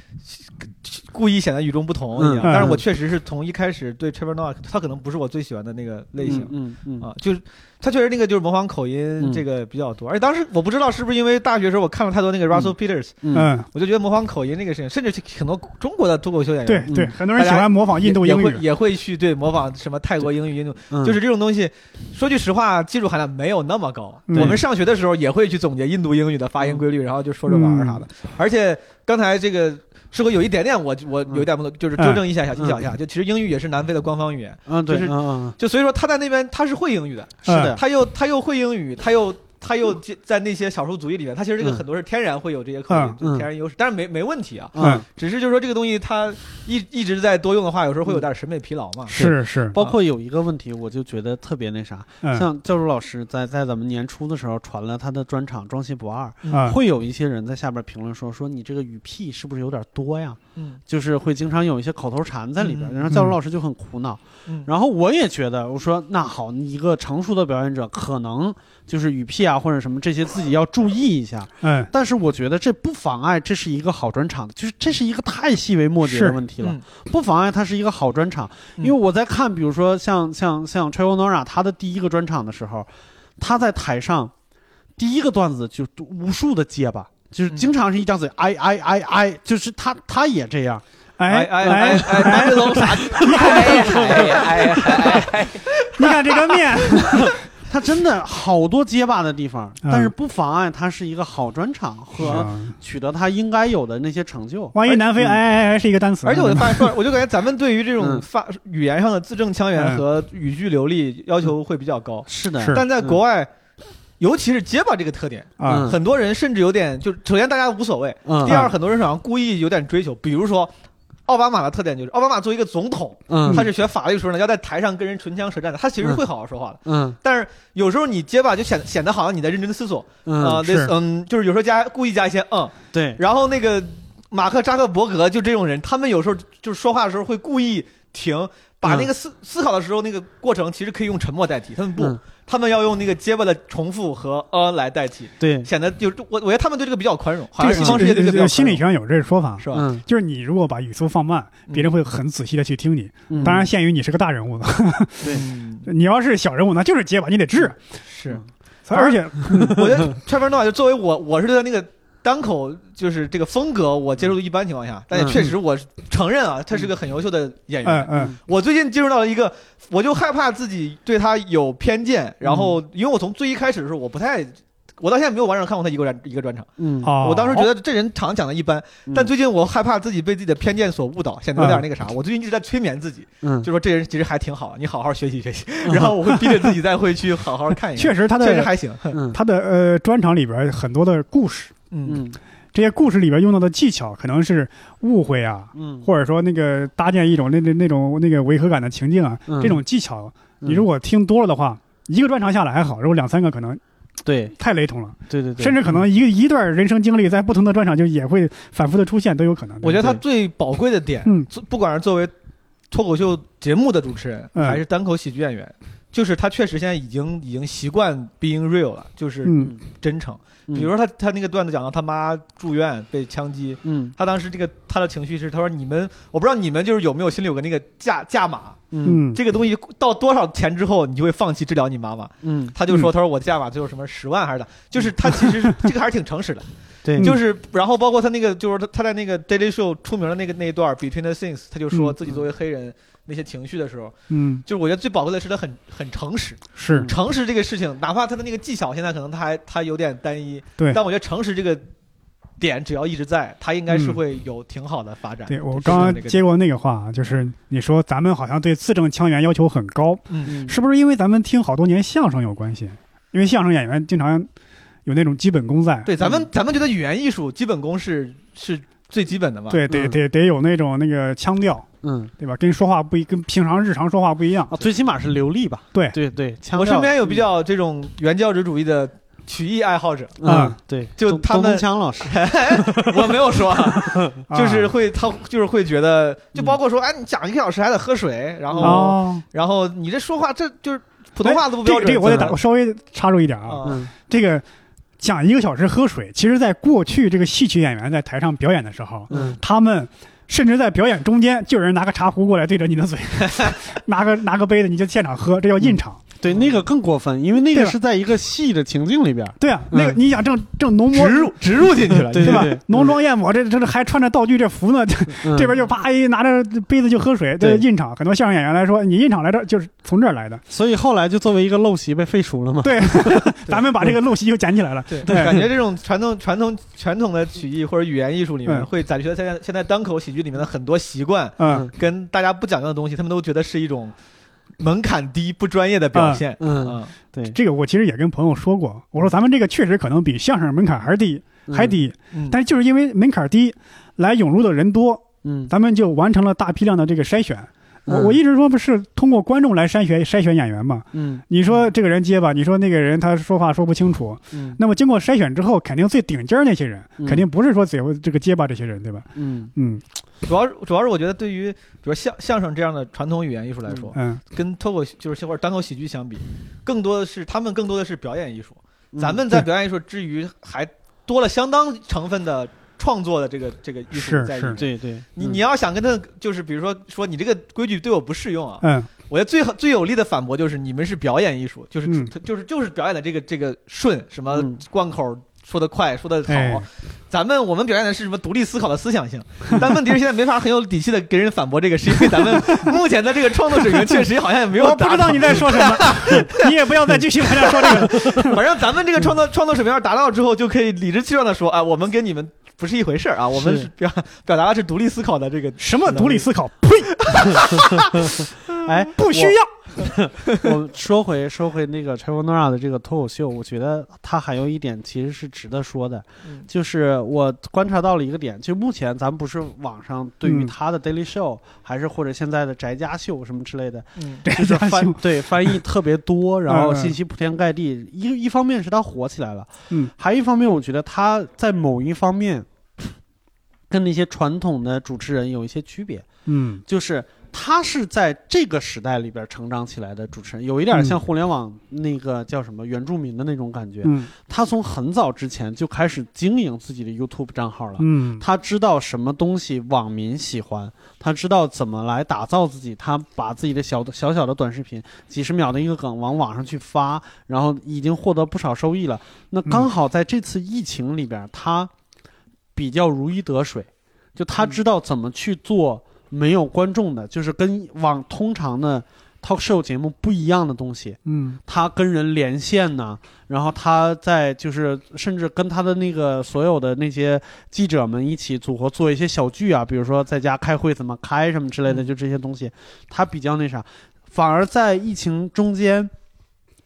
故意显得与众不同一样。嗯但是我确实是从一开始对 Trevor Noah，他可能不是我最喜欢的那个类型。嗯嗯啊，就是他确实那个就是模仿口音嗯这个比较多，而且当时我不知道是不是因为大学时候我看了太多那个 Russell Peters，、嗯嗯，我就觉得模仿口音那个事情，甚至很多中国的脱口秀演员对对，嗯很多人喜欢模仿印度英语。也会也会去对模仿什么泰国英语、印度，嗯，就是这种东西。说句实话，技术含量没有那么高。嗯我们上学的时候也会去总结印度英语的发音规律，然后就说着玩儿啥的。而且刚才这个。是会有一点点我我有一点不懂，就是纠正一下小心小夏，就其实英语也是南非的官方语言，嗯对，就是嗯嗯就所以说他在那边他是会英语的，是的，他又他又会英语，他又他又在那些少数族裔里面，他其实这个嗯。很多是天然会有这些口音嗯，就是天然优势，但是没没问题啊。嗯，只是就是说这个东西它一一直在多用的话，有时候会有点审美疲劳嘛。是。是，包括有一个问题，我就觉得特别那啥，嗯。像教主老师在在咱们年初的时候传了他的专场《装西不二》，啊，会有一些人在下边评论说说你这个语屁是不是有点多呀？嗯。就是会经常有一些口头禅在里边，嗯然后教主老师就很苦恼。嗯，然后我也觉得，我说那好，你一个成熟的表演者，可能就是语屁啊或者什么这些自己要注意一下。嗯但是我觉得这不妨碍这是一个好专场，就是这是一个太细微末节的问题了，嗯不妨碍它是一个好专场。嗯因为我在看，比如说像像像 Trevor Noah 他的第一个专场的时候，他在台上第一个段子就无数的结巴。就是嗯经常是一张嘴，哎哎哎哎，就是他他也这样，哎哎哎哎，白龙啥？哎哎哎哎哎，你看这个面，他真的好多结巴的地方，嗯。但是不妨碍他是一个好专场和啊。取得他应该有的那些成就。万一南非嗯。哎哎哎是一个单词，而且我就发现说，我就感觉咱们对于这种嗯。发语言上的字正腔圆嗯和语句流利要求会比较高，是的，是。但在国外。尤其是结巴这个特点，啊。嗯。很多人甚至有点就，首先大家无所谓，嗯，第二，很多人好像故意有点追求，比如说。奥巴马的特点就是，奥巴马作为一个总统，嗯，他是学法律时候呢，要在台上跟人唇枪舌战的，他其实会好好说话的。嗯。但是有时候你结巴就显显得好像你在认真思索，嗯啊，是。类似嗯，就是有时候加故意加一些嗯，对，然后那个马克扎克伯格就这种人，他们有时候就是说话的时候会故意停，把那个思、思考的时候那个过程其实可以用沉默代替，他们不，嗯他们要用那个结巴的重复和呃来代替，对，显得就是我我觉得他们对这个比较宽容，好这个像西方世界对这个心理学上有这个说法，是吧？嗯，就是你如果把语速放慢，别人会很仔细的去听你。嗯。当然，，限于你是个大人物了，对。嗯 你要是小人物，那就是结巴，你得治。是，而且，我觉得 Trevor Noah 就作为我我是对他那个单口就是这个风格，我接受度一般情况下，但也嗯确实我承认啊，他是个很优秀的演员。嗯嗯我最近进入到了一个，我就害怕自己对他有偏见，然后因为我从最一开始的时候，我不太，我到现在没有完整看过他一个专一个专场。嗯哦，我当时觉得这人常讲的一般，但最近我害怕自己被自己的偏见所误导，显得有点那个啥。我最近一直在催眠自己，嗯就说这人其实还挺好，你好好学习学习。然后我会逼着自己再会去好好看一看。确实他的确实还行。嗯他的呃专场里边很多的故事，嗯。嗯。这些故事里边用到的技巧可能是误会啊，嗯，或者说那个搭建一种那那那种那个违和感的情境啊，嗯。这种技巧，嗯。你如果听多了的话，一个专场下来还好，如果两三个可能对。太雷同了，对对对，甚至可能一个一段人生经历在不同的专场就也会反复的出现，都有可能。我觉得他最宝贵的点，嗯。不管是作为脱口秀节目的主持人，嗯。还是单口喜剧演员，就是他确实现在已经已经习惯 being real 了，就是嗯。真诚。嗯。比如说他他那个段子讲到他妈住院被枪击，嗯。他当时这个他的情绪是他说你们我不知道你们就是有没有心里有个那个价价码，嗯。嗯。这个东西到多少钱之后你就会放弃治疗你妈妈。嗯。他就说他说我价码最后什么十万还是的，就是他其实是 这个还是挺诚实的。对。嗯就是，然后包括他那个，就是他他在那个 Daily Show 出名的那个那一段 Between the Things，他就说嗯。自己作为黑人那些情绪的时候，嗯。就是我觉得最宝贵的是他很很诚实。是。诚实这个事情，哪怕他的那个技巧现在可能他还他有点单一，对。但我觉得诚实这个点只要一直在，他应该是嗯。会有挺好的发展。对我刚刚接过那个话，就是你说咱们好像对字正腔圆要求很高，嗯。是不是因为咱们听好多年相声有关系？因为相声演员经常有那种基本功在，对，咱们咱们觉得语言艺术基本功是是最基本的嘛。对得嗯。得得有那种那个腔调，嗯。对吧？跟说话不一，跟平常日常说话不一样。啊，最起码是流利吧？对。对对，腔我身边有比较这种原教旨主义的曲艺爱好者，嗯啊。对，就他们东东东强老师，我没有说 就是会他就是会觉得，就包括说，哎，你讲一个小时还得喝水，然后哦，然后你这说话这就是普通话都不标准。这个这个我得打，我稍微插入一点啊，啊，嗯。这个讲一个小时喝水，其实在过去这个戏曲演员在台上表演的时候，嗯。他们甚至在表演中间就有人拿个茶壶过来对着你的嘴，拿个拿个杯子你就现场喝，这叫印场。对，那个更过分，因为那个是在一个戏的情境里边，对啊，那个嗯你想正正浓墨植入植入进去了，对吧？浓妆艳抹，这这这还穿着道具这服呢，这嗯这边就啪一拿着杯子就喝水，这印场。很多相声演员来说，你印场来这就是从这儿来的。所以后来就作为一个陋习被废除了嘛。对，咱们把这个陋习又捡起来了。对，对感觉这种传统传统传统的曲艺或者语言艺术里面，嗯会感觉现在现在单口喜剧里面的很多习惯嗯，跟大家不讲究的东西，他们都觉得是一种门槛低、不专业的表现。嗯，嗯，对，这个我其实也跟朋友说过，我说咱们这个确实可能比相声门槛还低，还低，嗯。但是就是因为门槛低，来涌入的人多，嗯，咱们就完成了大批量的这个筛选。我嗯。我一直说不是通过观众来筛选筛选演员嘛？嗯。你说这个人结巴，你说那个人他说话说不清楚，嗯。那么经过筛选之后，肯定最顶尖儿那些人，嗯。肯定不是说只有这个结巴这些人，对吧？嗯。嗯主要主要是我觉得对于比如相相声这样的传统语言艺术来说，嗯跟脱口就是或者单口喜剧相比，更多的是他们更多的是表演艺术。嗯咱们在表演艺术之余，还多了相当成分的创作的这个这个艺术在里面。对对，你你要想跟他，就是比如说说你这个规矩对我不适用啊，嗯我觉得最好最有力的反驳就是你们是表演艺术，就是、嗯就是就是表演的这个这个顺什么嗯贯口说的快说的好，哎咱们我们表现的是什么独立思考的思想性，但问题是现在没法很有底气的给人反驳这个，是因为咱们目前的这个创作水平 确实好像也没有我不知道你在说什么，你也不要再继续往下说这个。反正咱们这个创作创作水平要达到之后，就可以理直气壮的说啊，我们跟你们不是一回事儿啊，我们表表达的是独立思考的这个什么独立思考？呸！哎，不需要。我说回说回那个 Trevor Noah 的这个脱口秀，我觉得他还有一点其实是值得说的，嗯就是我观察到了一个点，就目前咱们不是网上对于嗯他的 Daily Show，、还是或者现在的宅家秀什么之类的，嗯就是翻对翻译特别多，然后信息铺天盖地。一一方面是他火起来了，嗯，还有一方面我觉得他在某一方面跟那些传统的主持人有一些区别。嗯就是他是在这个时代里边成长起来的主持人，有一点像互联网那个叫什么原住民的那种感觉。嗯他从很早之前就开始经营自己的 YouTube 账号了。嗯他知道什么东西网民喜欢，他知道怎么来打造自己。他把自己的小的小小的短视频，几十秒的一个梗往网上去发，然后已经获得不少收益了。那刚好在这次疫情里边，他比较如鱼得水，就他知道怎么去做没有观众的，就是跟往通常的 talk show 节目不一样的东西。嗯他跟人连线呢，然后他在就是甚至跟他的那个所有的那些记者们一起组合做一些小剧啊，比如说在家开会怎么开什么之类的，就这些东西，他比较那啥。反而在疫情中间，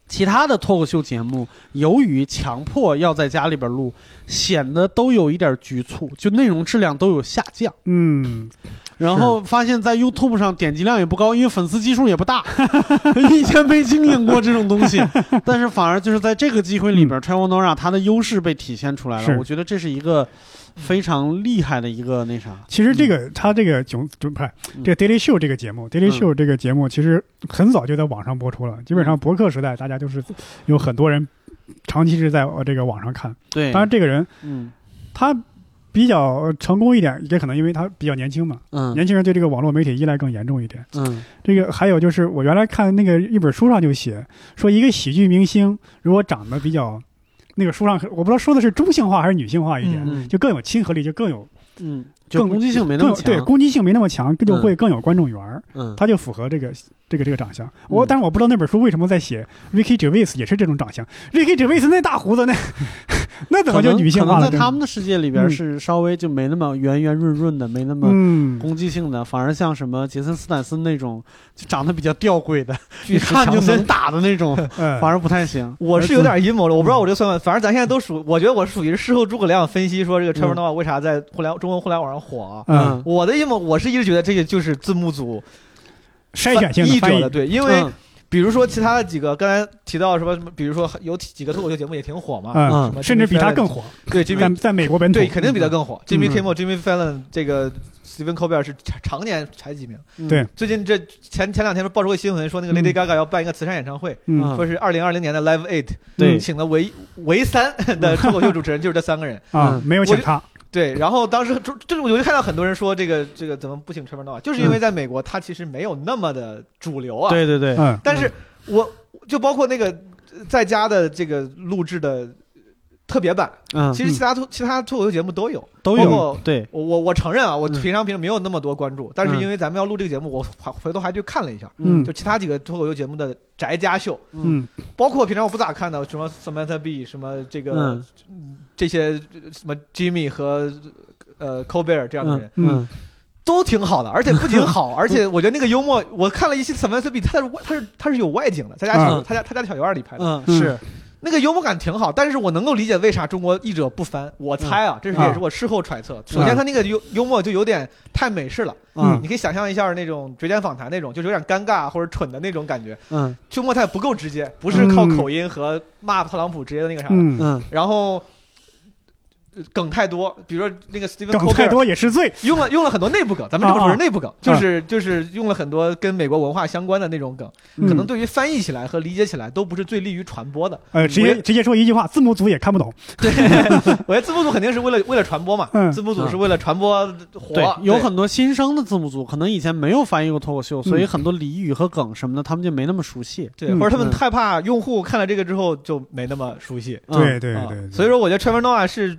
其他的脱口秀节目由于强迫要在家里边录，显得都有一点局促，就内容质量都有下降。嗯，然后发现，在 YouTube 上点击量也不高，因为粉丝基数也不大，以前没经营过这种东西，但是反而就是在这个机会里边、t r e v o r Noah 他的优势被体现出来了。我觉得这是一个非常厉害的一个那啥，其实这个他这个囧囧不是嗯。这个 Daily Show 这个节目，Daily Show 这个节目其实很早就在网上播出了，基本上博客时代大家就是有很多人长期是在呃这个网上看。对，当然，这个人嗯。他比较成功一点，也可能因为他比较年轻嘛，嗯。年轻人对这个网络媒体依赖更严重一点。嗯。这个还有就是，我原来看那个一本书上就写说，一个喜剧明星如果长得比较，那个书上我不知道说的是中性化还是女性化一点，嗯就更有亲和力，就更有嗯，就更攻击性没那么强，对攻击性没那么强，就会更有观众缘儿，嗯。他就符合这个这个这个长相。我但是我不知道那本书为什么在写 Ricky Gervais 也是这种长相，Ricky Gervais 那大胡子那 那怎么就女性化了？在他们的世界里边嗯是稍微就没那么圆圆润润的，没那么。嗯，攻击性的，反而像什么杰森斯坦森那种，就长得比较吊诡的，一看就能打的那种，嗯反而不太行。我是有点阴谋了，我不知道我这算不算，反正咱现在都属，我觉得我是属于事后诸葛亮分析说这个 Trevor 嗯 Noah 为啥在互联中文互联网上火啊。嗯，我的阴谋，我是一直觉得这个就是字幕组筛选性的翻译译者的，，对，因为嗯比如说其他的几个，刚才提到什么什么，比如说有几个脱口秀节目也挺火嘛，嗯甚至比他更火，对在 Jimmy 在美国本土，对肯定比他更火，Jimmy 嗯。Kimmel、Jimmy Fallon 这个 Stephen Colbert 是常常年排几名。嗯。对。最近这前前两天不是爆出个新闻，说那个 Lady Gaga 要办一个慈善演唱会，嗯。说是二零二零年的 Live Eight，对。请的唯唯三的脱口秀主持人就是这三个人。啊没有请他，对，然后当时就就是我就看到很多人说这个这个怎么不请 Trevor Noah，就是因为在美国它其实没有那么的主流啊。对对对，嗯。但是我就包括那个呃在家的这个录制的特别版，嗯，其实其他脱其他脱口秀节目都有。都有包括对，我我我承认啊，我嗯。平常平时没有那么多关注，但是嗯。因为咱们要录这个节目，我回回头还去看了一下，嗯。就其他几个脱口秀节目的宅家秀，嗯。包括平常我不咋看的，什么 Samantha Bee，什么这个、嗯这些什么 Jimmy 和呃 Colbert 这样的人。嗯都挺好的，而且不仅好，而且我觉得那个幽默，我看了一期 Samantha Bee，他是他是他是有外景的，在家他家他家小院里拍的，嗯嗯是，那个幽默感挺好，但是我能够理解为啥中国译者不翻。我猜啊，这是嗯也是我事后揣测。首先，他那个幽幽默就有点太美式了，嗯你可以想象一下那种绝间访谈那种，就是有点尴尬或者蠢的那种感觉。嗯幽默太不够直接，不是靠口音和骂特朗普直接的那个啥的。嗯，嗯然后呃梗太多，比如说那个 Steven 梗太多也是罪，用了用了很多内部梗，咱们这么说啊。是内部梗，就是就是用了很多跟美国文化相关的那种梗，可能嗯对于翻译起来和理解起来都不是最利于传播的。呃，直接直接说一句话，字幕组也看不懂，对，我觉得字幕组肯定是为了为了传播嘛，嗯。字幕组是为了传播火，对，有很多新生的字幕组可能以前没有翻译过脱口秀，所以很多俚语和梗什么的他们就没那么熟悉。对，嗯或者他们嗯。害怕用户看了这个之后就没那么熟悉。对对对，对。所以说我觉得 Trevor Noah 是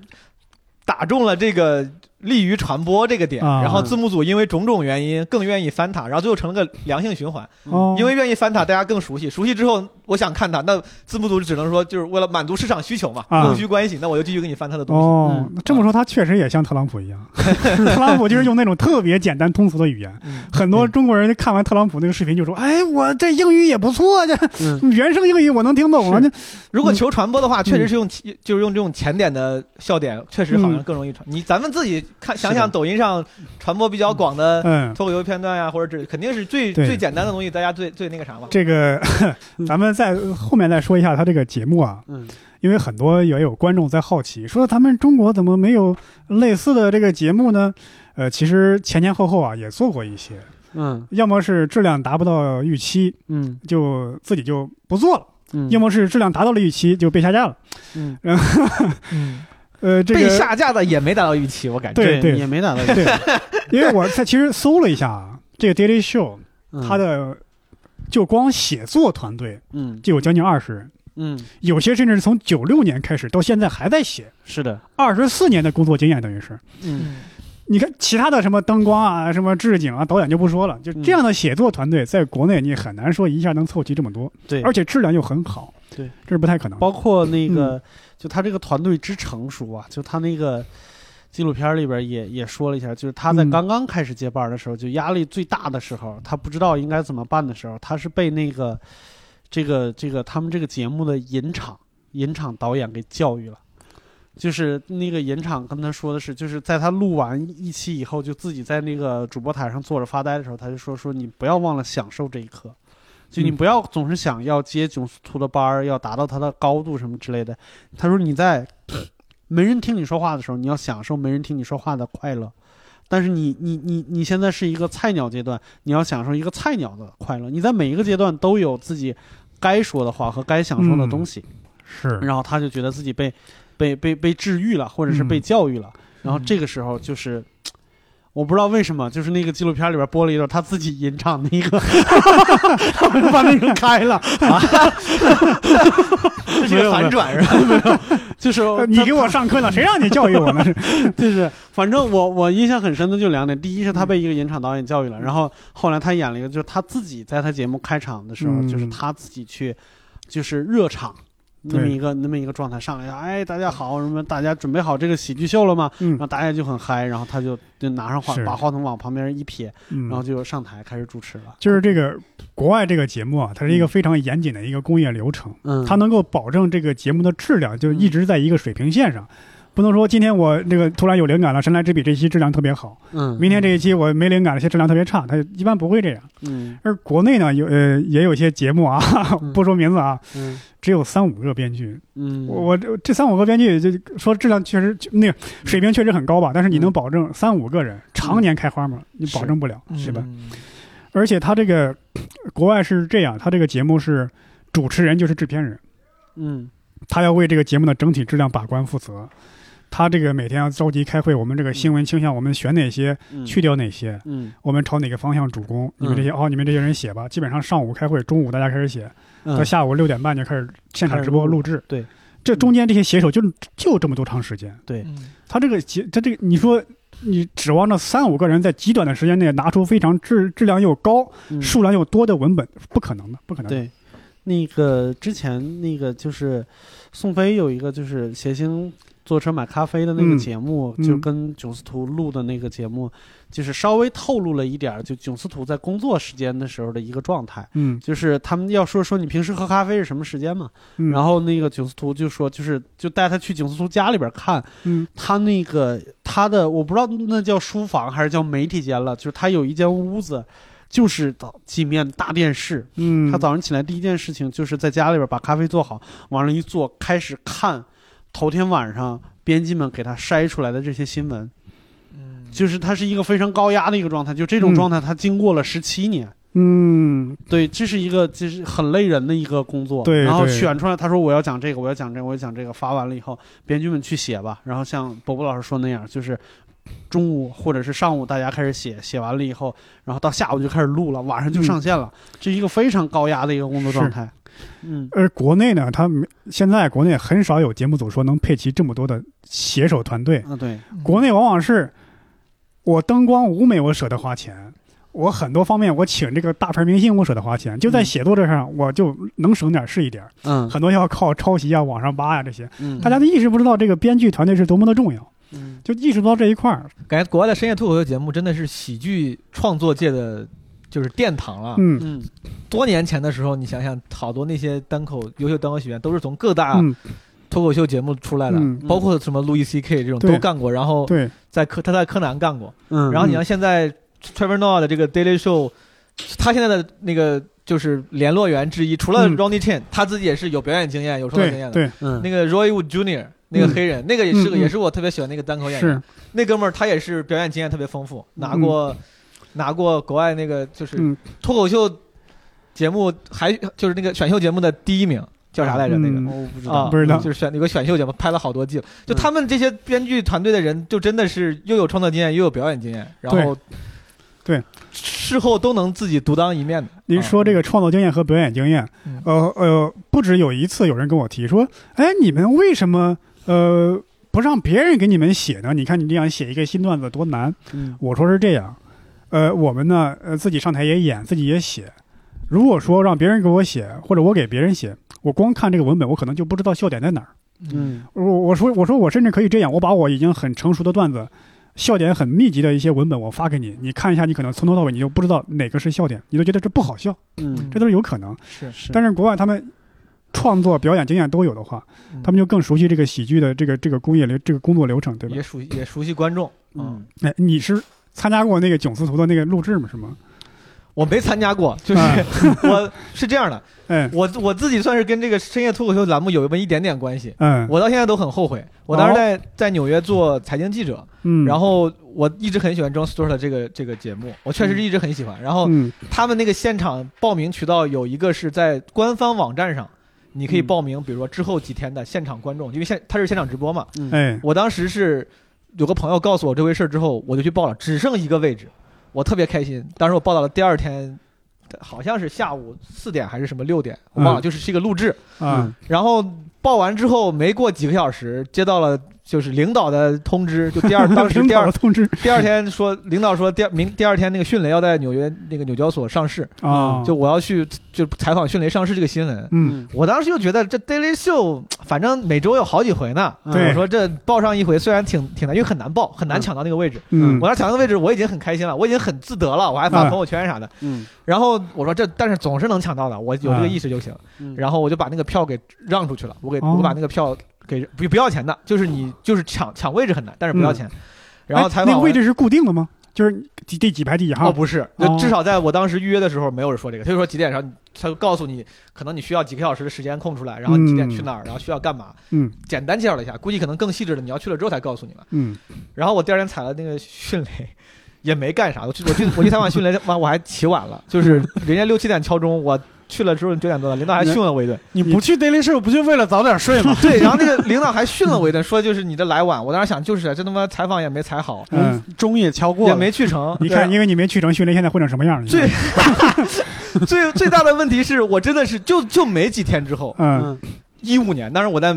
打中了这个利于传播这个点，啊。然后字幕组因为种种原因更愿意翻它，然后最后成了个良性循环。哦，因为愿意翻它，大家更熟悉，熟悉之后我想看它，那字幕组只能说就是为了满足市场需求嘛，啊。供需关系，那我就继续给你翻它的东西。哦嗯，那这么说他确实也像特朗普一样，特朗普就是用那种特别简单通俗的语言。嗯。很多中国人看完特朗普那个视频就说：“哎，我这英语也不错，这嗯。原生英语我能听懂啊。”这如果求传播的话，嗯。确实是用起就是用这种浅点的笑点，确实好像更容易传。你咱们自己看想想抖音上传播比较广的嗯，脱口秀片段呀，或者这肯定是最最简单的东西，大家最最那个啥嘛。这个 咱们在后面再说一下他这个节目啊，嗯。因为很多也有观众在好奇，说咱们中国怎么没有类似的这个节目呢？呃，其实前前后后啊也做过一些，嗯。要么是质量达不到预期，嗯。就自己就不做了；嗯，要么是质量达到了预期，就被下架了。嗯。然后嗯，呃，这个被下架的也没达到预期，我感觉。对对。也没达到对，因为我在其实搜了一下啊，这个 Daily Show 它的就光写作团队嗯。就有将近二十人，嗯，有些甚至是从九六年开始到现在还在写，是的，二十四年的工作经验等于是。嗯。你看其他的什么灯光啊、什么置景啊、导演就不说了，就这样的写作团队在国内你很难说一下能凑齐这么多，对，而且质量又很好，对，这是不太可能。包括那个，就他这个团队之成熟啊，就他那个纪录片里边也也说了一下，就是他在嗯刚刚开始接班的时候，就压力最大的时候，他不知道应该怎么办的时候，他是被那个这个这个他们这个节目的引场引场导演给教育了。就是那个引场跟他说的是，就是在他录完一期以后，就自己在那个主播台上坐着发呆的时候，他就说说你不要忘了享受这一刻，就你嗯不要总是想要接囧司图的班儿，要达到他的高度什么之类的。他说你在 没人听你说话的时候，你要享受没人听你说话的快乐。但是你你你你现在是一个菜鸟阶段，你要享受一个菜鸟的快乐。你在每一个阶段都有自己该说的话和该享受的东西。是，然后他就觉得自己被被被被治愈了，或者是被嗯教育了。然后这个时候就是。我不知道为什么，就是那个纪录片里边播了一段他自己吟唱的一个，我就把那个开了，这是个反转是吧？就是呃你给我上课呢，谁让你教育我呢？就是，反正我我印象很深的就两点，第一是他被一个吟唱导演教育了，然后后来他演了一个，就是他自己在他节目开场的时候，嗯就是他自己去，就是热场。那么一个那么一个状态上来，哎，大家好，什么大家准备好这个喜剧秀了吗？嗯然后大家就很嗨，然后他就就拿上话，是把话筒往旁边一撇，嗯，然后就上台开始主持了。就是这个国外这个节目啊，它是一个非常严谨的一个工业流程，嗯，它能够保证这个节目的质量就一直在一个水平线上。不能说今天我这个突然有灵感了，神来之笔这期质量特别好，嗯，明天这一期我没灵感了，些质量特别差，它一般不会这样。嗯。而国内呢，有呃也有些节目啊，嗯。不说名字啊，嗯。只有三五个编剧，嗯，我我这这三五个编剧就说质量确实那个水平确实很高吧，但是你能保证三五个人常年开花吗？你保证不了，是吧？嗯？而且他这个国外是这样，他这个节目是主持人就是制片人，嗯。他要为这个节目的整体质量把关负责。他这个每天要召集开会，我们这个新闻倾向，我们选哪些，嗯去掉哪些，嗯我们朝哪个方向主攻。你们这些哦，你们这些人写吧。基本上上午开会，中午大家开始写，到嗯下午六点半就开始现场直播录制。对，这中间这些写手就就这么多长时间。对，嗯他这个节，他这个你说。你指望着三五个人在极短的时间内拿出非常质质量又高、嗯数量又多的文本，不可能的，不可能的。对，那个之前那个就是宋飞有一个就是谐星坐车买咖啡的那个嗯节目，嗯。就跟囧司图录的那个节目，就是稍微透露了一点儿，就囧司图在工作时间的时候的一个状态。嗯，就是他们要说说你平时喝咖啡是什么时间嘛，嗯。然后那个囧司图就说就是就带他去囧司图家里边看，嗯。他那个他的我不知道那叫书房还是叫媒体间了，就是他有一间屋子，就是几面大电视，嗯，他早上起来第一件事情就是在家里边把咖啡做好，往上一坐，开始看头天晚上编辑们给他筛出来的这些新闻。嗯，就是他是一个非常高压的一个状态，就这种嗯状态，他经过了十七年。嗯对，这是一个就是很累人的一个工作。对然后选出来，他说我要讲这个，我要讲这个，我要讲这个。发完了以后，编剧们去写吧。然后像伯伯老师说那样，就是中午或者是上午大家开始写，写完了以后，然后到下午就开始录了，晚上就上线了。这是一个非常高压的一个工作状态。嗯。而国内呢，他没现在国内很少有节目组说能配齐这么多的写手团队。啊，对，国内往往是，我灯光舞美我舍得花钱，我很多方面我请这个大牌明星我舍得花钱，就在嗯写作这上我就能省点是一点，嗯。很多要靠抄袭啊、网上扒呀、这些，嗯，大家都意识不到这个编剧团队是多么的重要，嗯。就意识不到这一块儿。感觉国外的深夜脱口秀节目真的是喜剧创作界的，就是殿堂了。嗯。嗯多年前的时候，你想想，好多那些单口优秀单口喜剧员都是从各大嗯，脱口秀节目出来的，嗯。包括什么路易 C K 这种都干过，然后对，在柯他在柯南干过，嗯，然后你像现在 Trevor Noah 的这个 Daily Show，他现在的那个就是联络员之一，除了嗯。Ronnie Chan，他自己也是有表演经验、有创作经验的。对。对嗯。那个 Roy Wood Jr. 那个黑人，那个也是个，也是我特别喜欢那个单口演员。是，那哥们儿他也是表演经验特别丰富，拿过、拿过国外那个就是嗯脱口秀节目，还就是那个选秀节目的第一名，叫啥来着？那个嗯我不知啊，道，不知道就是选有个选秀节目，拍了好多季了。就嗯他们这些编剧团队的人，就真的是又有创作经验，又有表演经验，然后对，事后都能自己独当一面的。您说这个创作经验和表演经验嗯，呃呃，不止有一次有人跟我提说，哎，你们为什么呃不让别人给你们写呢？你看你这样写一个新段子多难。嗯我说是这样，呃，我们呢，呃，自己上台也演，自己也写。如果说让别人给我写，或者我给别人写，我光看这个文本，我可能就不知道笑点在哪儿。嗯我我说我说我甚至可以这样，我把我已经很成熟的段子，笑点很密集的一些文本，我发给你，你看一下，你可能从头到尾你就不知道哪个是笑点，你都觉得这不好笑，嗯这都是有可能。是是但是国外他们创作表演经验都有的话，他们就更熟悉这个喜剧的这个这个工业流这个工作流程，对吧也？熟悉也熟悉观众。嗯哎，你是参加过那个囧司徒的那个录制吗？是吗？我没参加过，就是啊 我是这样的，哎，我我自己算是跟这个深夜脱口秀栏目有那么一点点关系。嗯，我到现在都很后悔，我当时在在纽约做财经记者，嗯，然后我一直很喜欢 John Stewart 这个这个节目，我确实是一直很喜欢。然后嗯他们那个现场报名渠道有一个是在官方网站上，你可以嗯报名，比如说之后几天的现场观众，因为现他是现场直播嘛。嗯哎，我当时是有个朋友告诉我这回事之后，我就去报了，只剩一个位置，我特别开心。当时我报到了第二天，好像是下午四点还是什么六点，我忘了，嗯就是是一个录制。嗯，然后报完之后，没过几个小时，接到了就是领导的通知，就第二当时第二通知第二天说，领导说第二明第二天那个迅雷要在纽约那个纽交所上市，啊，就我要去就采访迅雷上市这个新闻。嗯我当时就觉得这 Daily Show 反正每周有好几回呢，对我说这报上一回虽然挺挺难，因为很难报，很难抢到那个位置。嗯我要抢到那个位置，我已经很开心了，我已经很自得了，我还发嗯朋友圈啥的。嗯然后我说这，但是总是能抢到的，我有这个意识就行。嗯然后我就把那个票给让出去了，我给、哦我把那个票给不不要钱的，就是你就是抢抢位置很难，但是不要钱。然后哎采访完那个位置是固定的吗？就是第第几排第几号？哦不是，至少在我当时预约的时候没有人说这个，他就说几点，上他就告诉你可能你需要几个小时的时间空出来，然后你几点去哪儿，然后需要干嘛，嗯简单介绍了一下，估计可能更细致的你要去了之后才告诉你了。嗯然后我第二天踩了那个迅雷。也没干啥，我去我去我去采访迅雷，完我还起晚了，就是人家六七点敲钟，我去了之后九点多了，领导还训了我一顿。你不去 Daily Show 不就为了早点睡吗？对，然后那个领导还训了我一顿，说就是你的来晚。我当时想，就是啊这他妈采访也没采好，嗯，钟也敲过也，没去成。你看，因为你没去成训练，现在混成什么样了？最 最最大的问题是我真的是就就没几天之后，嗯嗯一五年，当时我在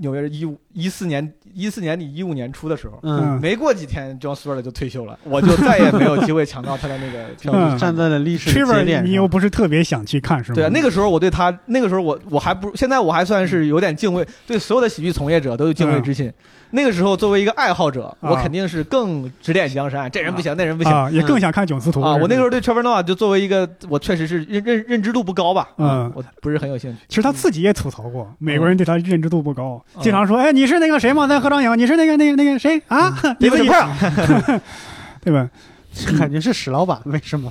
纽约一五一四年一四年底一五年初的时候，嗯，没过几天，John Stewart 就退休了，我就再也没有机会抢到他的那个 票嗯。站在了历史的节点你又。不是特别想去看是吗？对啊，那个时候我对他，那个时候我我还不，现在我还算是有点敬畏，对所有的喜剧从业者都有敬畏之心。那个时候作为一个爱好者，啊我肯定是更指点江山，这人不行，那人不行啊，也更想看囧司图啊。我那个时候，对 Trevor Noah 就作为一个，我确实是认认认知度不高吧，嗯我不是很有兴趣。其实他自己也吐槽过，美国人对他认知度不高，嗯经常说：“哎，你是那个谁吗？在合张影，你是那个那个那个谁啊？你自己 对吧？感觉是史老板，为什么？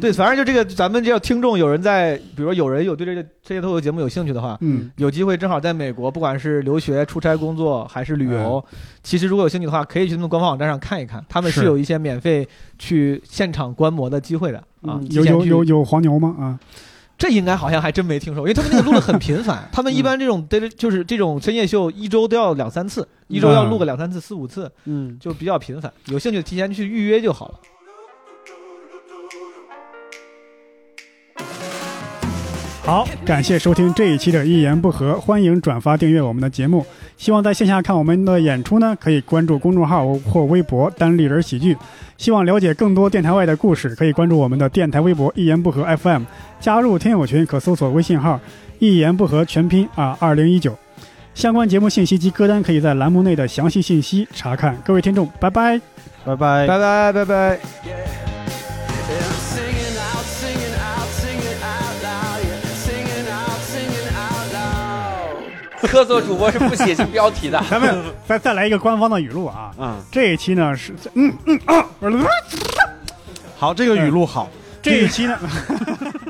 对，反正就这个，咱们这要听众有人在，比如说有人有对这个这些脱口秀节目有兴趣的话，嗯有机会正好在美国，不管是留学、出差、工作还是旅游，其实如果有兴趣的话，可以去他们官方网站上看一看，他们是是有一些免费去现场观摩的机会的啊。嗯有有有有黄牛吗？啊，这应该好像还真没听说，因为他们那个录的很频繁，他们一般这种 daily 就是这种深夜秀，一周都要两三次，一周要录个两三次、四五次，嗯，就比较频繁。有兴趣提前去预约就好了。好，感谢收听这一期的《一言不合》，欢迎转发订阅我们的节目。希望在线下看我们的演出呢，可以关注公众号或微博“单立人喜剧”。希望了解更多电台外的故事，可以关注我们的电台微博“一言不合 FM”，加入听友群可搜索微信号“一言不合全拼啊二零一九”。相关节目信息及歌单可以在栏目内的详细信息查看。各位听众，拜拜。拜拜。拜拜拜拜。客座主播是不写进标题的。咱们再再来一个官方的语录啊！嗯，这一期呢是嗯嗯啊，好，这个语录好。这一期呢。